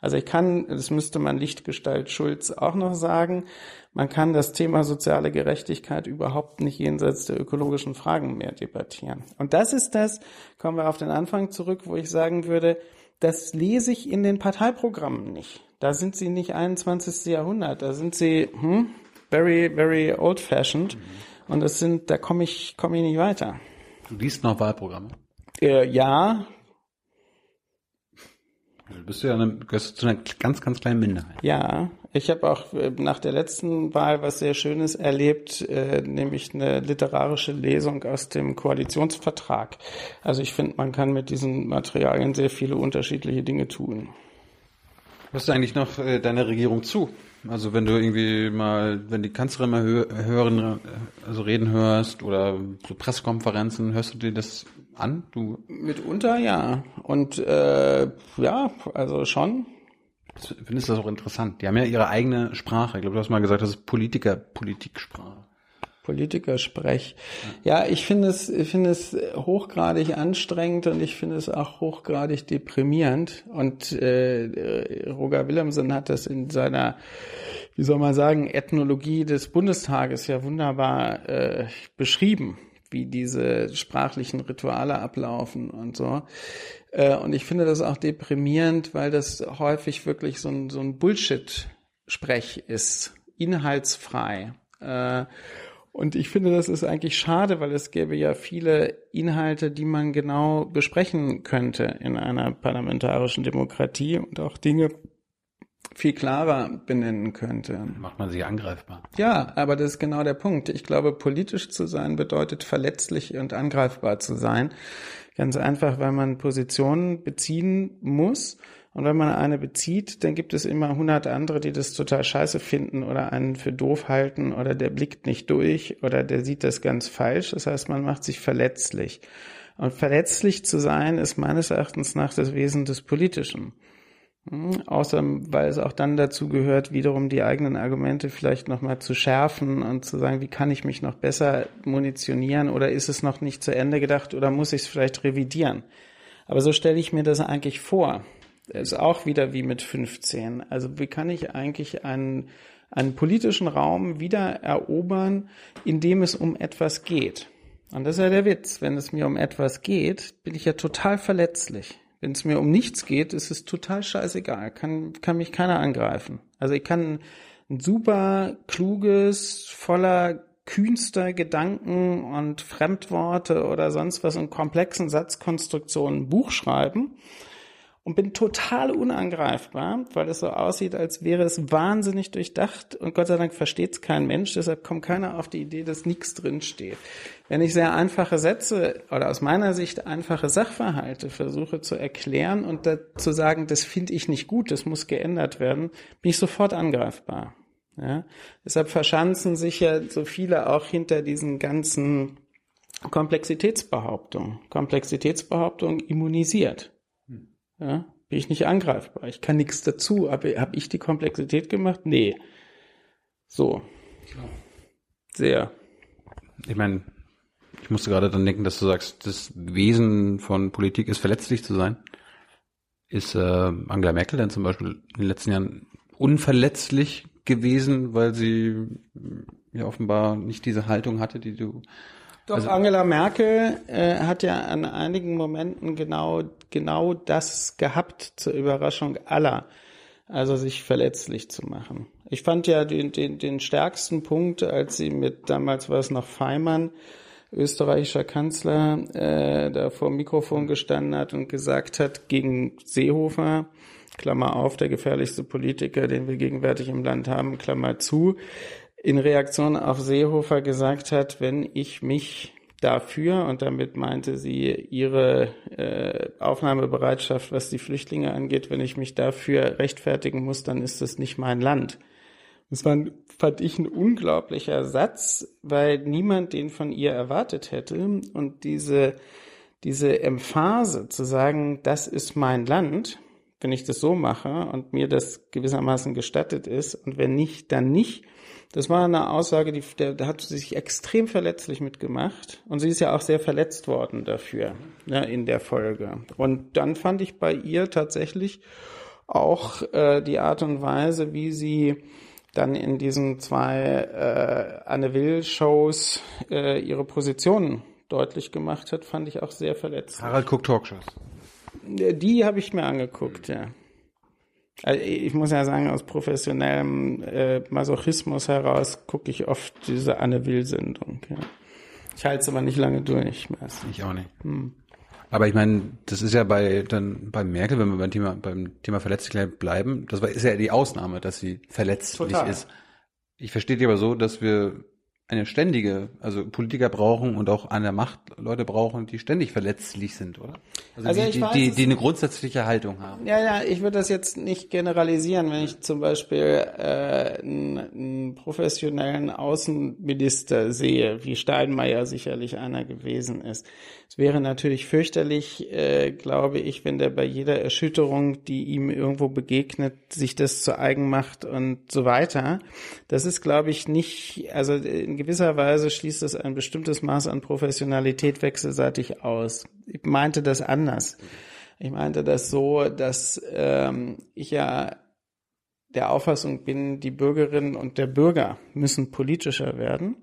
Also ich kann, das müsste man Lichtgestalt Schulz auch noch sagen, man kann das Thema soziale Gerechtigkeit überhaupt nicht jenseits der ökologischen Fragen mehr debattieren. Und das ist das, kommen wir auf den Anfang zurück, wo ich sagen würde, das lese ich in den Parteiprogrammen nicht. Da sind sie nicht 21. Jahrhundert, da sind sie hm, very, very old-fashioned. Mhm. Und das sind, da komme ich, komme ich nicht weiter. Du liest noch Wahlprogramme? Äh, ja, Du bist ja eine, gehörst zu einer ganz, ganz kleinen Minderheit. Ja, ich habe auch äh, nach der letzten Wahl was sehr Schönes erlebt, äh, nämlich eine literarische Lesung aus dem Koalitionsvertrag. Also ich finde, man kann mit diesen Materialien sehr viele unterschiedliche Dinge tun. Was du eigentlich noch äh, deiner Regierung zu? Also wenn du irgendwie mal, wenn die Kanzlerin mal hö hören, also reden hörst oder so Pressekonferenzen, hörst du dir das an? Du Mitunter ja. Und äh, ja, also schon. Findest du das auch interessant? Die haben ja ihre eigene Sprache. Ich glaube, du hast mal gesagt, das ist Politiker, Politiksprache. Politikersprech. Ja, ich finde es, ich finde es hochgradig anstrengend und ich finde es auch hochgradig deprimierend. Und äh, Roger Willemsen hat das in seiner, wie soll man sagen, Ethnologie des Bundestages ja wunderbar äh, beschrieben wie diese sprachlichen Rituale ablaufen und so. Äh, und ich finde das auch deprimierend, weil das häufig wirklich so ein, so ein Bullshit-Sprech ist, inhaltsfrei. Äh, und ich finde, das ist eigentlich schade, weil es gäbe ja viele Inhalte, die man genau besprechen könnte in einer parlamentarischen Demokratie und auch Dinge, viel klarer benennen könnte. Macht man sie angreifbar. Ja, aber das ist genau der Punkt. Ich glaube, politisch zu sein bedeutet verletzlich und angreifbar zu sein. Ganz einfach, weil man Positionen beziehen muss. Und wenn man eine bezieht, dann gibt es immer hundert andere, die das total scheiße finden oder einen für doof halten oder der blickt nicht durch oder der sieht das ganz falsch. Das heißt, man macht sich verletzlich. Und verletzlich zu sein ist meines Erachtens nach das Wesen des Politischen. Hm, außer weil es auch dann dazu gehört, wiederum die eigenen Argumente vielleicht nochmal zu schärfen und zu sagen, wie kann ich mich noch besser munitionieren oder ist es noch nicht zu Ende gedacht oder muss ich es vielleicht revidieren? Aber so stelle ich mir das eigentlich vor. Ist auch wieder wie mit 15. Also wie kann ich eigentlich einen, einen politischen Raum wieder erobern, in dem es um etwas geht? Und das ist ja der Witz. Wenn es mir um etwas geht, bin ich ja total verletzlich. Wenn es mir um nichts geht, ist es total scheißegal. Kann, kann mich keiner angreifen. Also ich kann ein super kluges, voller kühnster Gedanken und Fremdworte oder sonst was in komplexen Satzkonstruktionen Buch schreiben und bin total unangreifbar, weil es so aussieht, als wäre es wahnsinnig durchdacht und Gott sei Dank versteht es kein Mensch, deshalb kommt keiner auf die Idee, dass nichts drin steht. Wenn ich sehr einfache Sätze oder aus meiner Sicht einfache Sachverhalte versuche zu erklären und zu sagen, das finde ich nicht gut, das muss geändert werden, bin ich sofort angreifbar. Ja? Deshalb verschanzen sich ja so viele auch hinter diesen ganzen Komplexitätsbehauptung. Komplexitätsbehauptung immunisiert. Ja, bin ich nicht angreifbar. Ich kann nichts dazu. Habe hab ich die Komplexität gemacht? Nee. So. Sehr. Ich meine, ich musste gerade dann denken, dass du sagst, das Wesen von Politik ist verletzlich zu sein. Ist äh, Angela Merkel denn zum Beispiel in den letzten Jahren unverletzlich gewesen, weil sie ja offenbar nicht diese Haltung hatte, die du Doch, also, Angela Merkel äh, hat ja an einigen Momenten genau, genau das gehabt, zur Überraschung aller. Also sich verletzlich zu machen. Ich fand ja den, den, den stärksten Punkt, als sie mit, damals war es noch Feimann, österreichischer Kanzler, äh, da vor dem Mikrofon gestanden hat und gesagt hat gegen Seehofer, Klammer auf, der gefährlichste Politiker, den wir gegenwärtig im Land haben, Klammer zu, in Reaktion auf Seehofer gesagt hat, wenn ich mich dafür, und damit meinte sie ihre äh, Aufnahmebereitschaft, was die Flüchtlinge angeht, wenn ich mich dafür rechtfertigen muss, dann ist das nicht mein Land. Das war, fand ich, ein unglaublicher Satz, weil niemand den von ihr erwartet hätte. Und diese, diese Emphase zu sagen, das ist mein Land, wenn ich das so mache und mir das gewissermaßen gestattet ist und wenn nicht, dann nicht, das war eine Aussage, die, da hat sie sich extrem verletzlich mitgemacht. Und sie ist ja auch sehr verletzt worden dafür, ne, in der Folge. Und dann fand ich bei ihr tatsächlich auch äh, die Art und Weise, wie sie dann in diesen zwei äh, Anne Will-Shows äh, ihre Positionen deutlich gemacht hat, fand ich auch sehr verletzt. Harald guckt Talkshows. Die habe ich mir angeguckt, ja. Also ich muss ja sagen, aus professionellem äh, Masochismus heraus gucke ich oft diese Anne Will-Sendung. Ja. Ich halte es aber nicht lange durch. Meist. Ich auch nicht. Hm. Aber ich meine, das ist ja bei dann bei Merkel, wenn wir beim Thema beim Thema Verletzlichkeit bleiben, das ist ja die Ausnahme, dass sie verletzlich Total. ist. Ich verstehe die aber so, dass wir eine ständige, also Politiker brauchen und auch an der Macht Leute brauchen, die ständig verletzlich sind, oder? Also, also die, weiß, die, die, eine grundsätzliche Haltung haben. Ja, ja, ich würde das jetzt nicht generalisieren, wenn ich zum Beispiel äh, einen, einen professionellen Außenminister sehe, wie Steinmeier sicherlich einer gewesen ist. Es wäre natürlich fürchterlich, äh, glaube ich, wenn der bei jeder Erschütterung, die ihm irgendwo begegnet, sich das zu eigen macht und so weiter. Das ist, glaube ich, nicht, also in gewisser Weise schließt das ein bestimmtes Maß an Professionalität wechselseitig aus. Ich meinte das anders. Ich meinte das so, dass ähm, ich ja der Auffassung bin, die Bürgerinnen und der Bürger müssen politischer werden.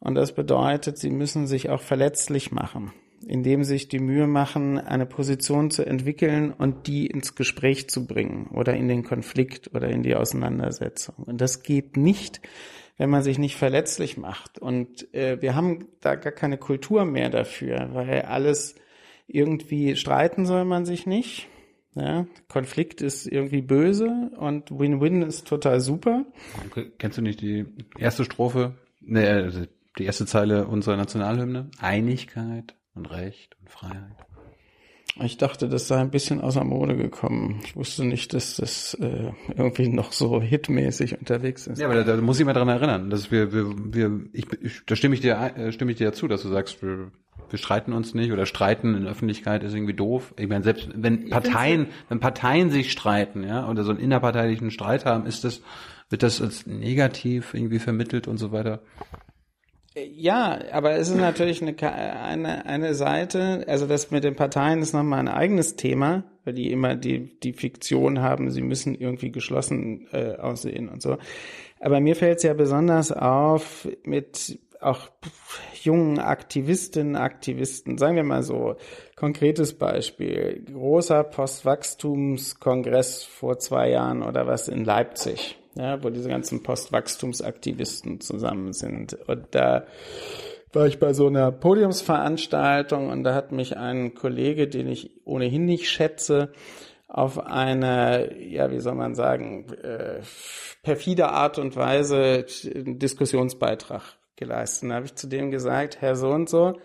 Und das bedeutet, sie müssen sich auch verletzlich machen indem sich die Mühe machen, eine Position zu entwickeln und die ins Gespräch zu bringen oder in den Konflikt oder in die Auseinandersetzung. Und das geht nicht, wenn man sich nicht verletzlich macht. Und äh, wir haben da gar keine Kultur mehr dafür, weil alles irgendwie streiten soll man sich nicht. Ja, Konflikt ist irgendwie böse und Win-Win ist total super. Kennst du nicht die erste Strophe, ne, also die erste Zeile unserer Nationalhymne? Einigkeit, und Recht und Freiheit. Ich dachte, das sei ein bisschen außer Mode gekommen. Ich wusste nicht, dass das äh, irgendwie noch so hitmäßig unterwegs ist. Ja, aber da, da muss ich mal dran erinnern, dass wir, wir, wir ich, ich, da stimme ich dir, äh, stimme ich dir ja zu, dass du sagst, wir, wir streiten uns nicht oder streiten in Öffentlichkeit ist irgendwie doof. Ich meine, selbst wenn Parteien, wenn Parteien sich streiten, ja, oder so einen innerparteilichen Streit haben, ist das, wird das als negativ irgendwie vermittelt und so weiter. Ja, aber es ist natürlich eine, eine, eine Seite, also das mit den Parteien ist nochmal ein eigenes Thema, weil die immer die, die Fiktion haben, sie müssen irgendwie geschlossen äh, aussehen und so. Aber mir fällt es ja besonders auf mit auch jungen Aktivistinnen, Aktivisten, sagen wir mal so, konkretes Beispiel, großer Postwachstumskongress vor zwei Jahren oder was in Leipzig ja, wo diese ganzen Postwachstumsaktivisten zusammen sind. Und da war ich bei so einer Podiumsveranstaltung und da hat mich ein Kollege, den ich ohnehin nicht schätze, auf eine, ja, wie soll man sagen, äh, perfide Art und Weise einen Diskussionsbeitrag geleistet. Da habe ich zu dem gesagt, Herr so und so,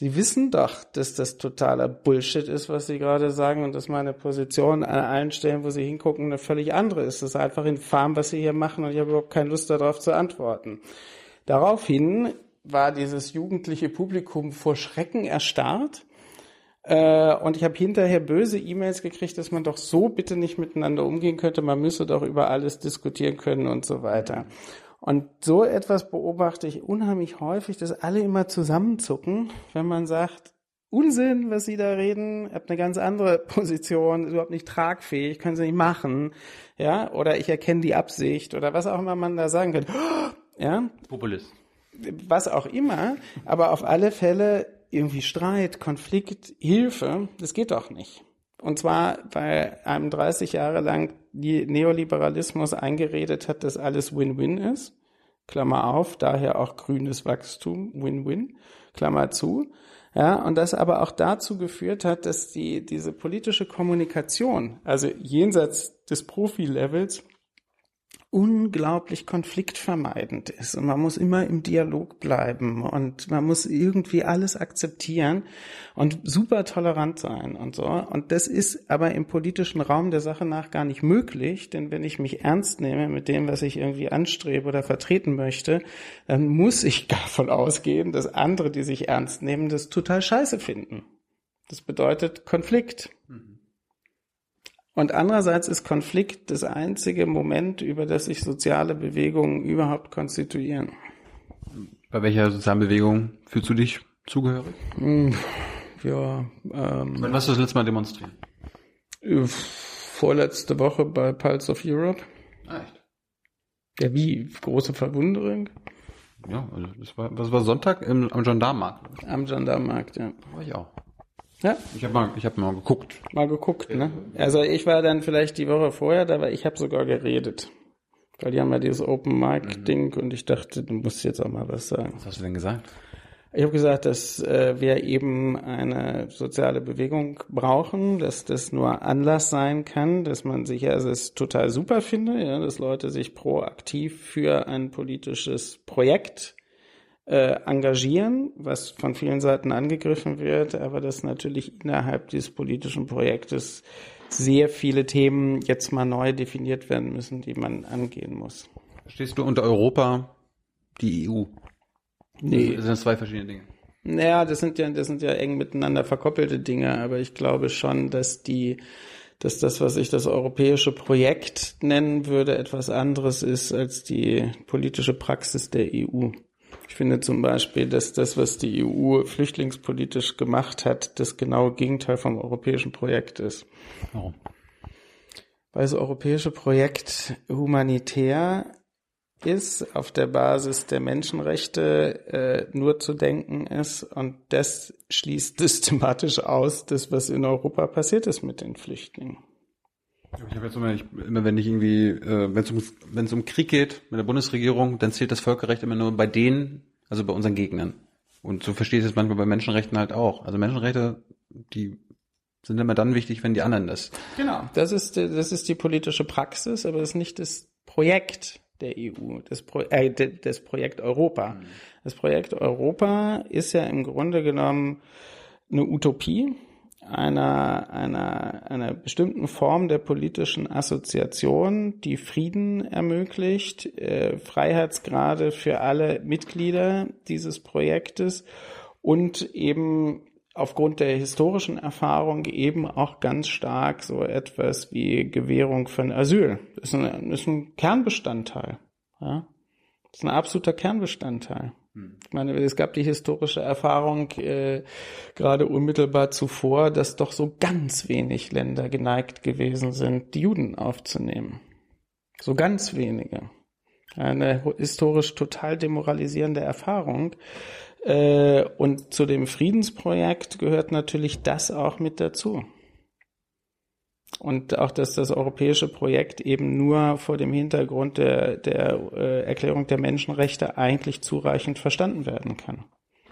Sie wissen doch, dass das totaler Bullshit ist, was Sie gerade sagen und dass meine Position an allen Stellen, wo Sie hingucken, eine völlig andere ist. Das ist einfach infam, was Sie hier machen und ich habe überhaupt keine Lust darauf zu antworten. Daraufhin war dieses jugendliche Publikum vor Schrecken erstarrt. Äh, und ich habe hinterher böse E-Mails gekriegt, dass man doch so bitte nicht miteinander umgehen könnte. Man müsse doch über alles diskutieren können und so weiter. Und so etwas beobachte ich unheimlich häufig, dass alle immer zusammenzucken, wenn man sagt, Unsinn, was Sie da reden, habt eine ganz andere Position, überhaupt nicht tragfähig, können Sie nicht machen, ja, oder ich erkenne die Absicht oder was auch immer man da sagen könnte, [gasps] ja. Populist. Was auch immer, aber auf alle Fälle irgendwie Streit, Konflikt, Hilfe, das geht doch nicht. Und zwar, weil einem 30 Jahre lang die Neoliberalismus eingeredet hat, dass alles Win-Win ist. Klammer auf, daher auch grünes Wachstum, Win-Win, Klammer zu. Ja, und das aber auch dazu geführt hat, dass die, diese politische Kommunikation, also jenseits des Profilevels, unglaublich konfliktvermeidend ist und man muss immer im Dialog bleiben und man muss irgendwie alles akzeptieren und super tolerant sein und so. Und das ist aber im politischen Raum der Sache nach gar nicht möglich, denn wenn ich mich ernst nehme mit dem, was ich irgendwie anstrebe oder vertreten möchte, dann muss ich [laughs] davon ausgehen, dass andere, die sich ernst nehmen, das total scheiße finden. Das bedeutet Konflikt. Mhm. Und andererseits ist Konflikt das einzige Moment, über das sich soziale Bewegungen überhaupt konstituieren. Bei welcher sozialen Bewegung fühlst du dich zugehörig? Hm, ja. Ähm, Wann warst du das letzte Mal demonstrieren? Vorletzte Woche bei Pulse of Europe. Ah, echt? Ja, wie? Große Verwunderung? Ja, also das war, was war Sonntag im, am Gendarmenmarkt? Am Gendarmenmarkt, ja. War ich auch. Ja. Ich habe mal, ich habe mal geguckt. Mal geguckt, ne? Also ich war dann vielleicht die Woche vorher da, weil ich habe sogar geredet. Weil die haben ja dieses Open Mic Ding und ich dachte, du musst jetzt auch mal was sagen. Was hast du denn gesagt? Ich habe gesagt, dass äh, wir eben eine soziale Bewegung brauchen, dass das nur Anlass sein kann, dass man sich, also es total super finde, ja, dass Leute sich proaktiv für ein politisches Projekt äh, engagieren, was von vielen Seiten angegriffen wird, aber dass natürlich innerhalb dieses politischen Projektes sehr viele Themen jetzt mal neu definiert werden müssen, die man angehen muss. Stehst du unter Europa die EU? Nee. Das sind zwei verschiedene Dinge. Naja, das sind ja, das sind ja eng miteinander verkoppelte Dinge, aber ich glaube schon, dass die, dass das, was ich das europäische Projekt nennen würde, etwas anderes ist als die politische Praxis der EU. Ich finde zum Beispiel, dass das, was die EU flüchtlingspolitisch gemacht hat, das genaue Gegenteil vom europäischen Projekt ist. Warum? Weil das europäische Projekt humanitär ist, auf der Basis der Menschenrechte äh, nur zu denken ist und das schließt [laughs] systematisch aus, das, was in Europa passiert ist mit den Flüchtlingen. Ich habe jetzt immer, ich, immer wenn ich irgendwie, äh, wenn es um, wenn es um Krieg geht mit der Bundesregierung, dann zählt das Völkerrecht immer nur bei denen, also bei unseren Gegnern. Und so verstehe ich es manchmal bei Menschenrechten halt auch. Also Menschenrechte, die sind immer dann wichtig, wenn die anderen das. Genau. Das ist, das ist die politische Praxis, aber das ist nicht das Projekt der EU, das, Pro äh, das Projekt Europa. Mhm. Das Projekt Europa ist ja im Grunde genommen eine Utopie, einer, einer, einer bestimmten Form der politischen Assoziation, die Frieden ermöglicht, äh, Freiheitsgrade für alle Mitglieder dieses Projektes und eben aufgrund der historischen Erfahrung eben auch ganz stark so etwas wie Gewährung von Asyl. Das ist ein, ist ein Kernbestandteil. Ja? Das ist ein absoluter Kernbestandteil. Ich meine, es gab die historische Erfahrung äh, gerade unmittelbar zuvor, dass doch so ganz wenig Länder geneigt gewesen sind, die Juden aufzunehmen. So ganz wenige. Eine historisch total demoralisierende Erfahrung. Äh, und zu dem Friedensprojekt gehört natürlich das auch mit dazu. Und auch, dass das europäische Projekt eben nur vor dem Hintergrund der, der äh, Erklärung der Menschenrechte eigentlich zureichend verstanden werden kann.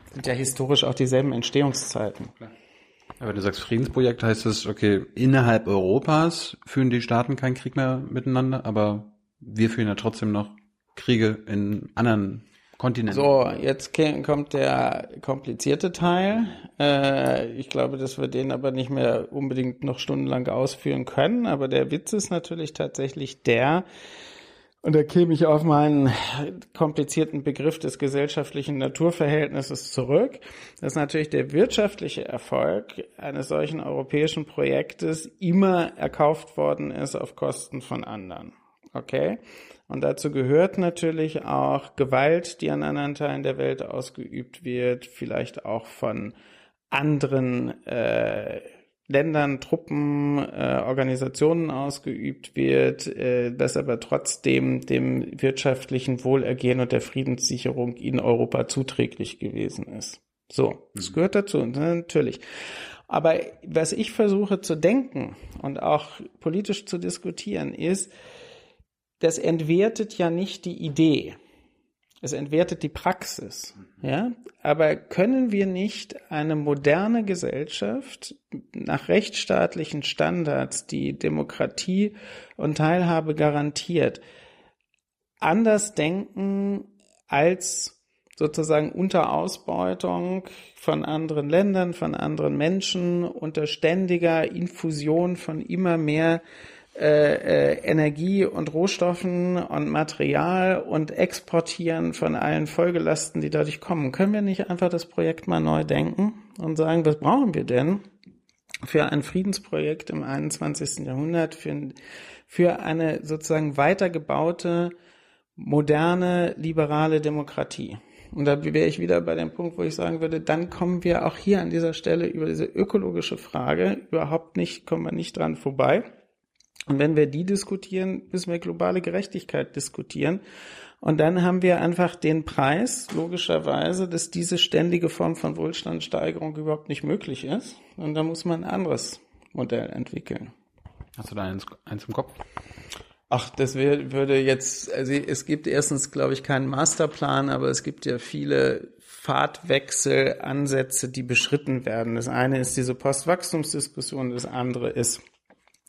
Das sind ja historisch auch dieselben Entstehungszeiten. Aber du sagst Friedensprojekt, heißt es, okay, innerhalb Europas führen die Staaten keinen Krieg mehr miteinander, aber wir führen ja trotzdem noch Kriege in anderen Kontinent. So, jetzt kommt der komplizierte Teil. Äh, ich glaube, dass wir den aber nicht mehr unbedingt noch stundenlang ausführen können. Aber der Witz ist natürlich tatsächlich der, Und da käme ich auf meinen komplizierten Begriff des gesellschaftlichen Naturverhältnisses zurück, dass natürlich der wirtschaftliche Erfolg eines solchen europäischen Projektes immer erkauft worden ist auf Kosten von anderen. Okay? Und dazu gehört natürlich auch Gewalt, die an anderen Teilen der Welt ausgeübt wird, vielleicht auch von anderen äh, Ländern, Truppen, äh, Organisationen ausgeübt wird, äh, das aber trotzdem dem wirtschaftlichen Wohlergehen und der Friedenssicherung in Europa zuträglich gewesen ist. So, das mhm. gehört dazu, natürlich. Aber was ich versuche zu denken und auch politisch zu diskutieren, ist, das entwertet ja nicht die Idee. Es entwertet die Praxis. Ja? Aber können wir nicht eine moderne Gesellschaft nach rechtsstaatlichen Standards, die Demokratie und Teilhabe garantiert, anders denken als sozusagen unter Ausbeutung von anderen Ländern, von anderen Menschen, unter ständiger Infusion von immer mehr äh, äh, Energie und Rohstoffen und Material und Exportieren von allen Folgelasten, die dadurch kommen. Können wir nicht einfach das Projekt mal neu denken und sagen, was brauchen wir denn für ein Friedensprojekt im 21. Jahrhundert, für, für eine sozusagen weitergebaute, moderne, liberale Demokratie? Und da wäre ich wieder bei dem Punkt, wo ich sagen würde, dann kommen wir auch hier an dieser Stelle über diese ökologische Frage überhaupt nicht, kommen wir nicht dran vorbei. Und wenn wir die diskutieren, müssen wir globale Gerechtigkeit diskutieren. Und dann haben wir einfach den Preis, logischerweise, dass diese ständige Form von Wohlstandssteigerung überhaupt nicht möglich ist. Und da muss man ein anderes Modell entwickeln. Hast du da eins, eins im Kopf? Ach, das wär, würde jetzt, also es gibt erstens, glaube ich, keinen Masterplan, aber es gibt ja viele Fahrtwechselansätze, die beschritten werden. Das eine ist diese Postwachstumsdiskussion, das andere ist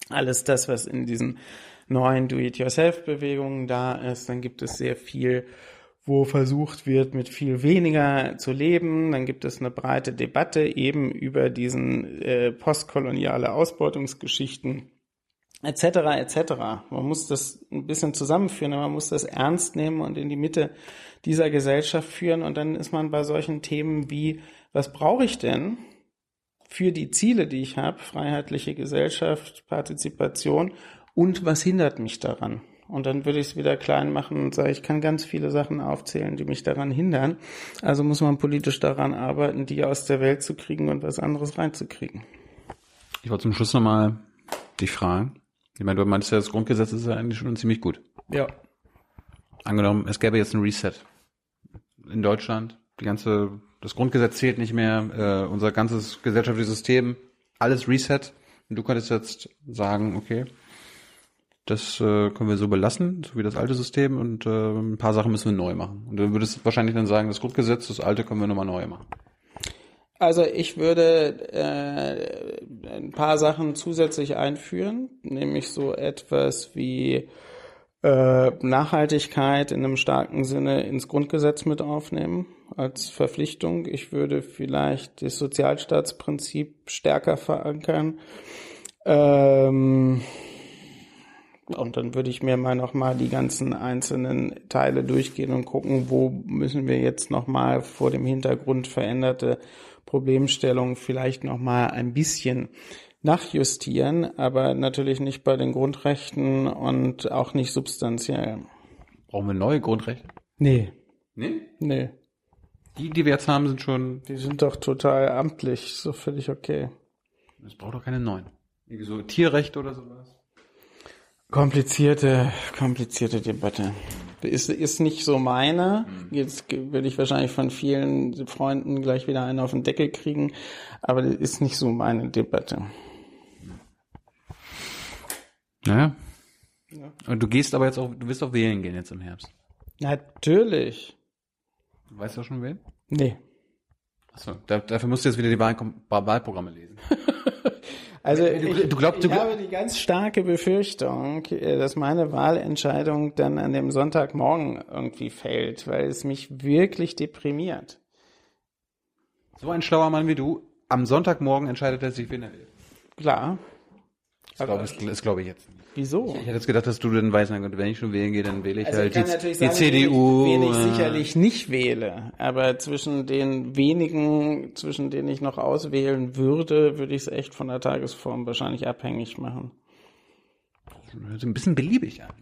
alles das, was in diesen neuen Do-it-yourself-Bewegungen da ist. Dann gibt es sehr viel, wo versucht wird, mit viel weniger zu leben. Dann gibt es eine breite Debatte eben über diesen äh, postkoloniale Ausbeutungsgeschichten etc. etc. Man muss das ein bisschen zusammenführen, man muss das ernst nehmen und in die Mitte dieser Gesellschaft führen und dann ist man bei solchen Themen wie, was brauche ich denn? Für die Ziele, die ich habe, freiheitliche Gesellschaft, Partizipation und was hindert mich daran? Und dann würde ich es wieder klein machen und sagen, ich kann ganz viele Sachen aufzählen, die mich daran hindern. Also muss man politisch daran arbeiten, die aus der Welt zu kriegen und was anderes reinzukriegen. Ich wollte zum Schluss nochmal dich fragen. Ich meine, du meinst ja, das Grundgesetz ist ja eigentlich schon ziemlich gut. Ja. Angenommen, es gäbe jetzt ein Reset in Deutschland. Die ganze das Grundgesetz zählt nicht mehr, äh, unser ganzes gesellschaftliches System, alles Reset. Und du könntest jetzt sagen, okay, das äh, können wir so belassen, so wie das alte System, und äh, ein paar Sachen müssen wir neu machen. Und du würdest wahrscheinlich dann sagen, das Grundgesetz, das alte können wir nochmal neu machen. Also ich würde äh, ein paar Sachen zusätzlich einführen, nämlich so etwas wie äh, Nachhaltigkeit in einem starken Sinne ins Grundgesetz mit aufnehmen als Verpflichtung. Ich würde vielleicht das Sozialstaatsprinzip stärker verankern. Ähm, und dann würde ich mir mal nochmal die ganzen einzelnen Teile durchgehen und gucken, wo müssen wir jetzt nochmal vor dem Hintergrund veränderte Problemstellungen vielleicht nochmal ein bisschen nachjustieren, aber natürlich nicht bei den Grundrechten und auch nicht substanziell. Brauchen wir neue Grundrechte? Nee. Nee? Nee. Die, die wir jetzt haben, sind schon. Die sind doch total amtlich, so völlig okay. Es braucht doch keine neuen. Irgendwie so Tierrechte oder sowas. Komplizierte, komplizierte Debatte. Ist, ist nicht so meine. Jetzt würde ich wahrscheinlich von vielen Freunden gleich wieder einen auf den Deckel kriegen, aber das ist nicht so meine Debatte. Naja. Ja. Und du gehst aber jetzt auch, du wirst auch wählen gehen jetzt im Herbst. Natürlich. Du weißt ja schon wen? Nee. Achso, da, dafür musst du jetzt wieder die Wahl, Wahlprogramme lesen. [laughs] also du, ich, du glaubst, du ich habe die ganz starke Befürchtung, äh, dass meine Wahlentscheidung dann an dem Sonntagmorgen irgendwie fällt, weil es mich wirklich deprimiert. So ein schlauer Mann wie du, am Sonntagmorgen entscheidet er sich, wen er will. Klar. Das glaube ich, das glaube ich jetzt nicht. Wieso? Ich hätte jetzt gedacht, dass du dann weißt, na gut, wenn ich schon wählen gehe, dann wähle ich Also halt ich kann die, natürlich die sagen, CDU. wen ich, wen ich sicherlich nicht wähle, aber zwischen den wenigen, zwischen denen ich noch auswählen würde, würde ich es echt von der Tagesform wahrscheinlich abhängig machen. so ein bisschen beliebig an.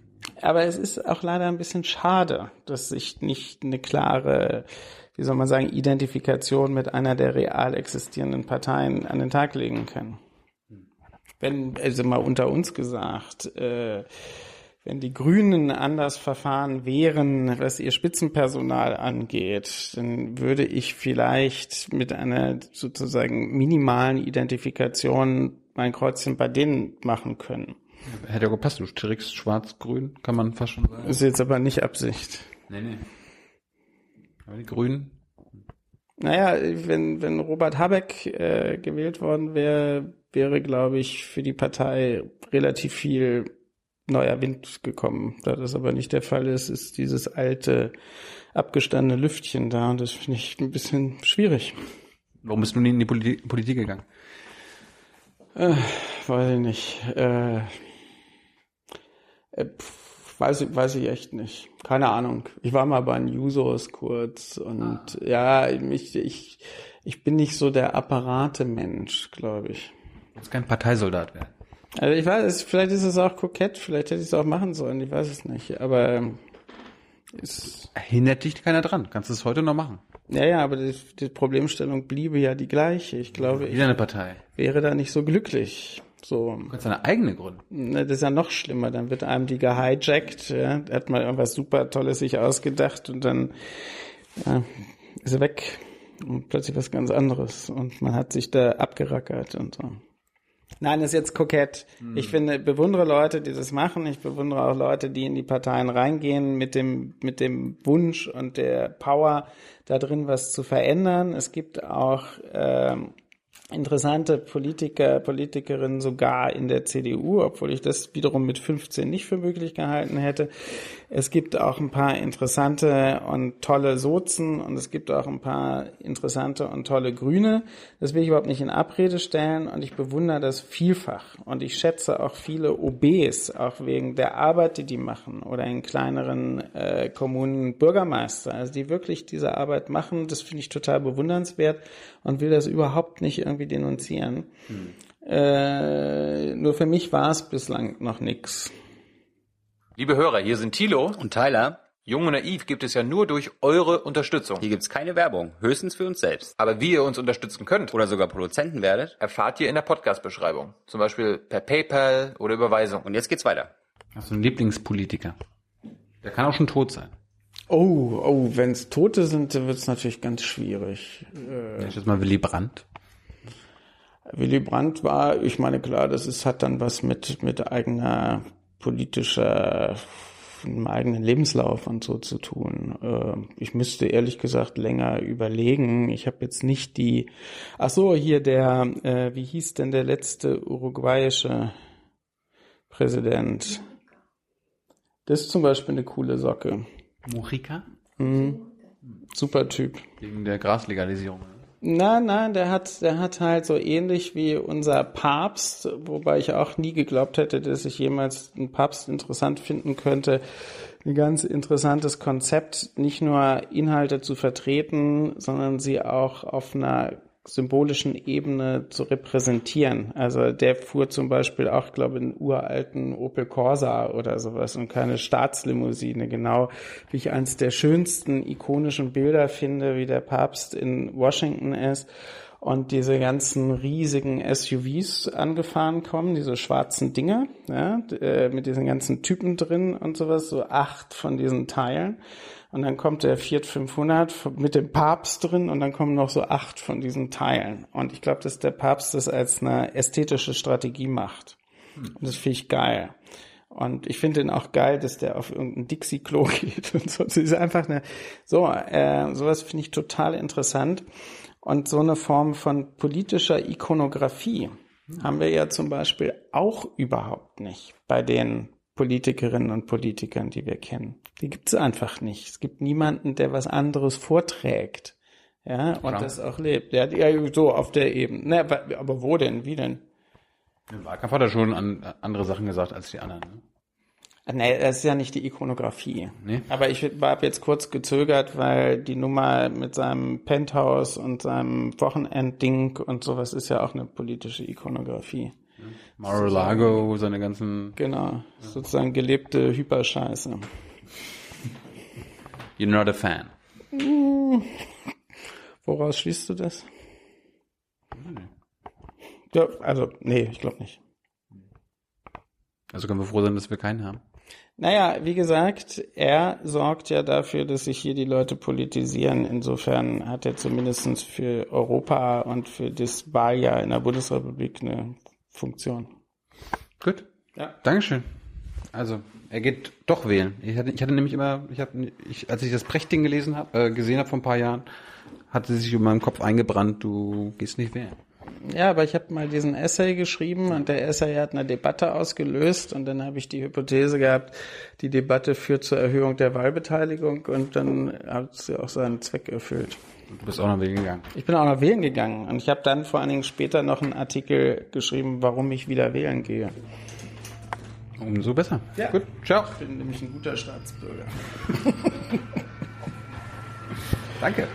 Aber es ist auch leider ein bisschen schade, dass sich nicht eine klare, wie soll man sagen, Identifikation mit einer der real existierenden Parteien an den Tag legen kann. Wenn, also mal unter uns gesagt, äh, wenn die Grünen anders verfahren wären, was ihr Spitzenpersonal angeht, dann würde ich vielleicht mit einer sozusagen minimalen Identifikation mein Kreuzchen bei denen machen können. Hätte ja gepasst, du trägst schwarz-grün, kann man fast schon sagen. Ist jetzt aber nicht Absicht. Nee, nee. Aber die Grünen, Naja, wenn, wenn Robert Habeck äh, gewählt worden wäre, wäre, glaube ich, für die Partei relativ viel neuer Wind gekommen. Da das aber nicht der Fall ist, ist dieses alte, abgestandene Lüftchen da und das finde ich ein bisschen schwierig. warum bist du nie in die Politi Politik gegangen? Weiß ich nicht. Äh, äh, pf, weiß, ich- weiß ich echt nicht. Keine Ahnung. Ich war mal bei den Jusos kurz und ja, mich, ich, ich bin nicht so der Apparate-Mensch, glaube ich. Du willst kein Parteisoldat werden. Also ich weiß, es- vielleicht ist es auch kokett, vielleicht hätte ich es auch machen sollen, ich weiß es nicht. Aber ähm, ist, Hindert dich keiner dran. Kannst du es heute noch machen. ja, ja, aber die, die Problemstellung bliebe ja die gleiche. Ich glaube, ich Wieder eine Partei. wäre da nicht so glücklich. So, Du kannst deine eigene gründen. das ist ja noch schlimmer. Dann wird einem die gehijackt. Ja? Da hat mal irgendwas super Tolles sich ausgedacht und dann ja, ist er weg und plötzlich was ganz anderes und man hat sich da abgerackert und so. Nein, das ist jetzt kokett. Ich finde, bewundere Leute, die das machen. Ich bewundere auch Leute, die in die Parteien reingehen mit dem, mit dem Wunsch und der Power, da drin was zu verändern. Es gibt auch ähm, interessante Politiker, Politikerinnen sogar in der CDU, obwohl ich das wiederum mit 15 nicht für möglich gehalten hätte. Es gibt auch ein paar interessante und tolle Sozen und es gibt auch ein paar interessante und tolle Grüne. Das will ich überhaupt nicht in Abrede stellen und ich bewundere das vielfach und ich schätze auch viele OBs, auch wegen der Arbeit, die die machen oder in kleineren äh, Kommunen Bürgermeister, also die wirklich diese Arbeit machen. Das finde ich total bewundernswert und will das überhaupt nicht irgendwie denunzieren. Äh, nur für mich war es bislang noch nix. Liebe Hörer, hier sind Thilo. Und Tyler, Jung und Naiv gibt es ja nur durch eure Unterstützung. hier gibt's keine Werbung, höchstens für uns selbst. Aber wie ihr uns unterstützen könnt, Oder sogar Produzenten werdet. erfahrt ihr in der Podcast-Beschreibung. Zum Beispiel per PayPal oder Überweisung. Und jetzt geht's weiter. Hast du einen Lieblingspolitiker? Der kann auch schon tot sein. Oh, oh, wenn es Tote sind, dann wird es natürlich ganz schwierig. Ich jetzt mal Willy Brandt. Willy Brandt war, ich meine, klar, das ist, hat dann was mit, mit eigener politischer, einem eigenen Lebenslauf und so zu tun. Äh, Ich müsste ehrlich gesagt länger überlegen. Ich habe jetzt nicht die, ach so, hier der, äh, wie hieß denn der letzte uruguayische Präsident? Das ist zum Beispiel eine coole Socke. Mujica? Super Typ. Wegen der Graslegalisierung. Nein, nein, der hat, der hat halt so ähnlich wie unser Papst, wobei ich auch nie geglaubt hätte, dass ich jemals einen Papst interessant finden könnte. Ein ganz interessantes Konzept, nicht nur Inhalte zu vertreten, sondern sie auch auf einer symbolischen Ebene zu repräsentieren. Also der fuhr zum Beispiel auch, glaube ich, einen uralten Opel Corsa oder sowas und keine Staatslimousine. Genau wie ich eines der schönsten ikonischen Bilder finde, wie der Papst in Washington ist und diese ganzen riesigen SUVs angefahren kommen, diese schwarzen Dinger, ja, äh, mit diesen ganzen Typen drin und sowas, so acht von diesen Teilen. Und dann kommt der Fiat 500 mit dem Papst drin und dann kommen noch so acht von diesen Teilen. Und ich glaube, dass der Papst das als eine ästhetische Strategie macht. Und das finde ich geil. Und ich finde ihn auch geil, dass der auf irgendein Dixie-Klo [laughs] geht und so. Das ist einfach eine, so, äh, sowas finde ich total interessant. Und so eine Form von politischer Ikonografie haben wir ja zum Beispiel auch überhaupt nicht bei den Politikerinnen und Politikern, die wir kennen. Die gibt es einfach nicht. Es gibt niemanden, der was anderes vorträgt. Ja, und Trump. das auch lebt. Ja, ja, so auf der Ebene. Ne, wa- aber wo denn? Wie denn? Im Wahlkampf hat er schon an, andere Sachen gesagt als die anderen. Ne? Nee, das ist ja nicht die Ikonografie. Nee. Aber ich habe jetzt kurz gezögert, weil die Nummer mit seinem Penthouse und seinem Wochenendding und sowas ist ja auch eine politische Ikonografie. Mar-a-Lago, seine ganzen... Genau, sozusagen gelebte Hyperscheiße. You're not a fan. Woraus schließt du das? Ja, also, nee, ich glaube nicht. Also können wir froh sein, dass wir keinen haben. Naja, wie gesagt, er sorgt ja dafür, dass sich hier die Leute politisieren. Insofern hat er zumindest für Europa und für das Wahljahr in der Bundesrepublik eine Funktion. Gut. Ja. Dankeschön. Also, er geht doch wählen. Ich hatte, ich hatte nämlich immer, ich habe, ich, als ich das Prechtding gelesen habe, äh, gesehen habe vor ein paar Jahren, hatte sich in meinem Kopf eingebrannt, du gehst nicht wählen. Ja, aber ich habe mal diesen Essay geschrieben und der Essay hat eine Debatte ausgelöst und dann habe ich die Hypothese gehabt, die Debatte führt zur Erhöhung der Wahlbeteiligung und dann hat sie auch seinen Zweck erfüllt. Du bist auch noch wählen gegangen. Ich bin auch noch wählen gegangen und ich habe dann vor allen Dingen später noch einen Artikel geschrieben, warum ich wieder wählen gehe. Umso besser. Ja. Gut, ciao. Ich bin nämlich ein guter Staatsbürger. [laughs] Danke.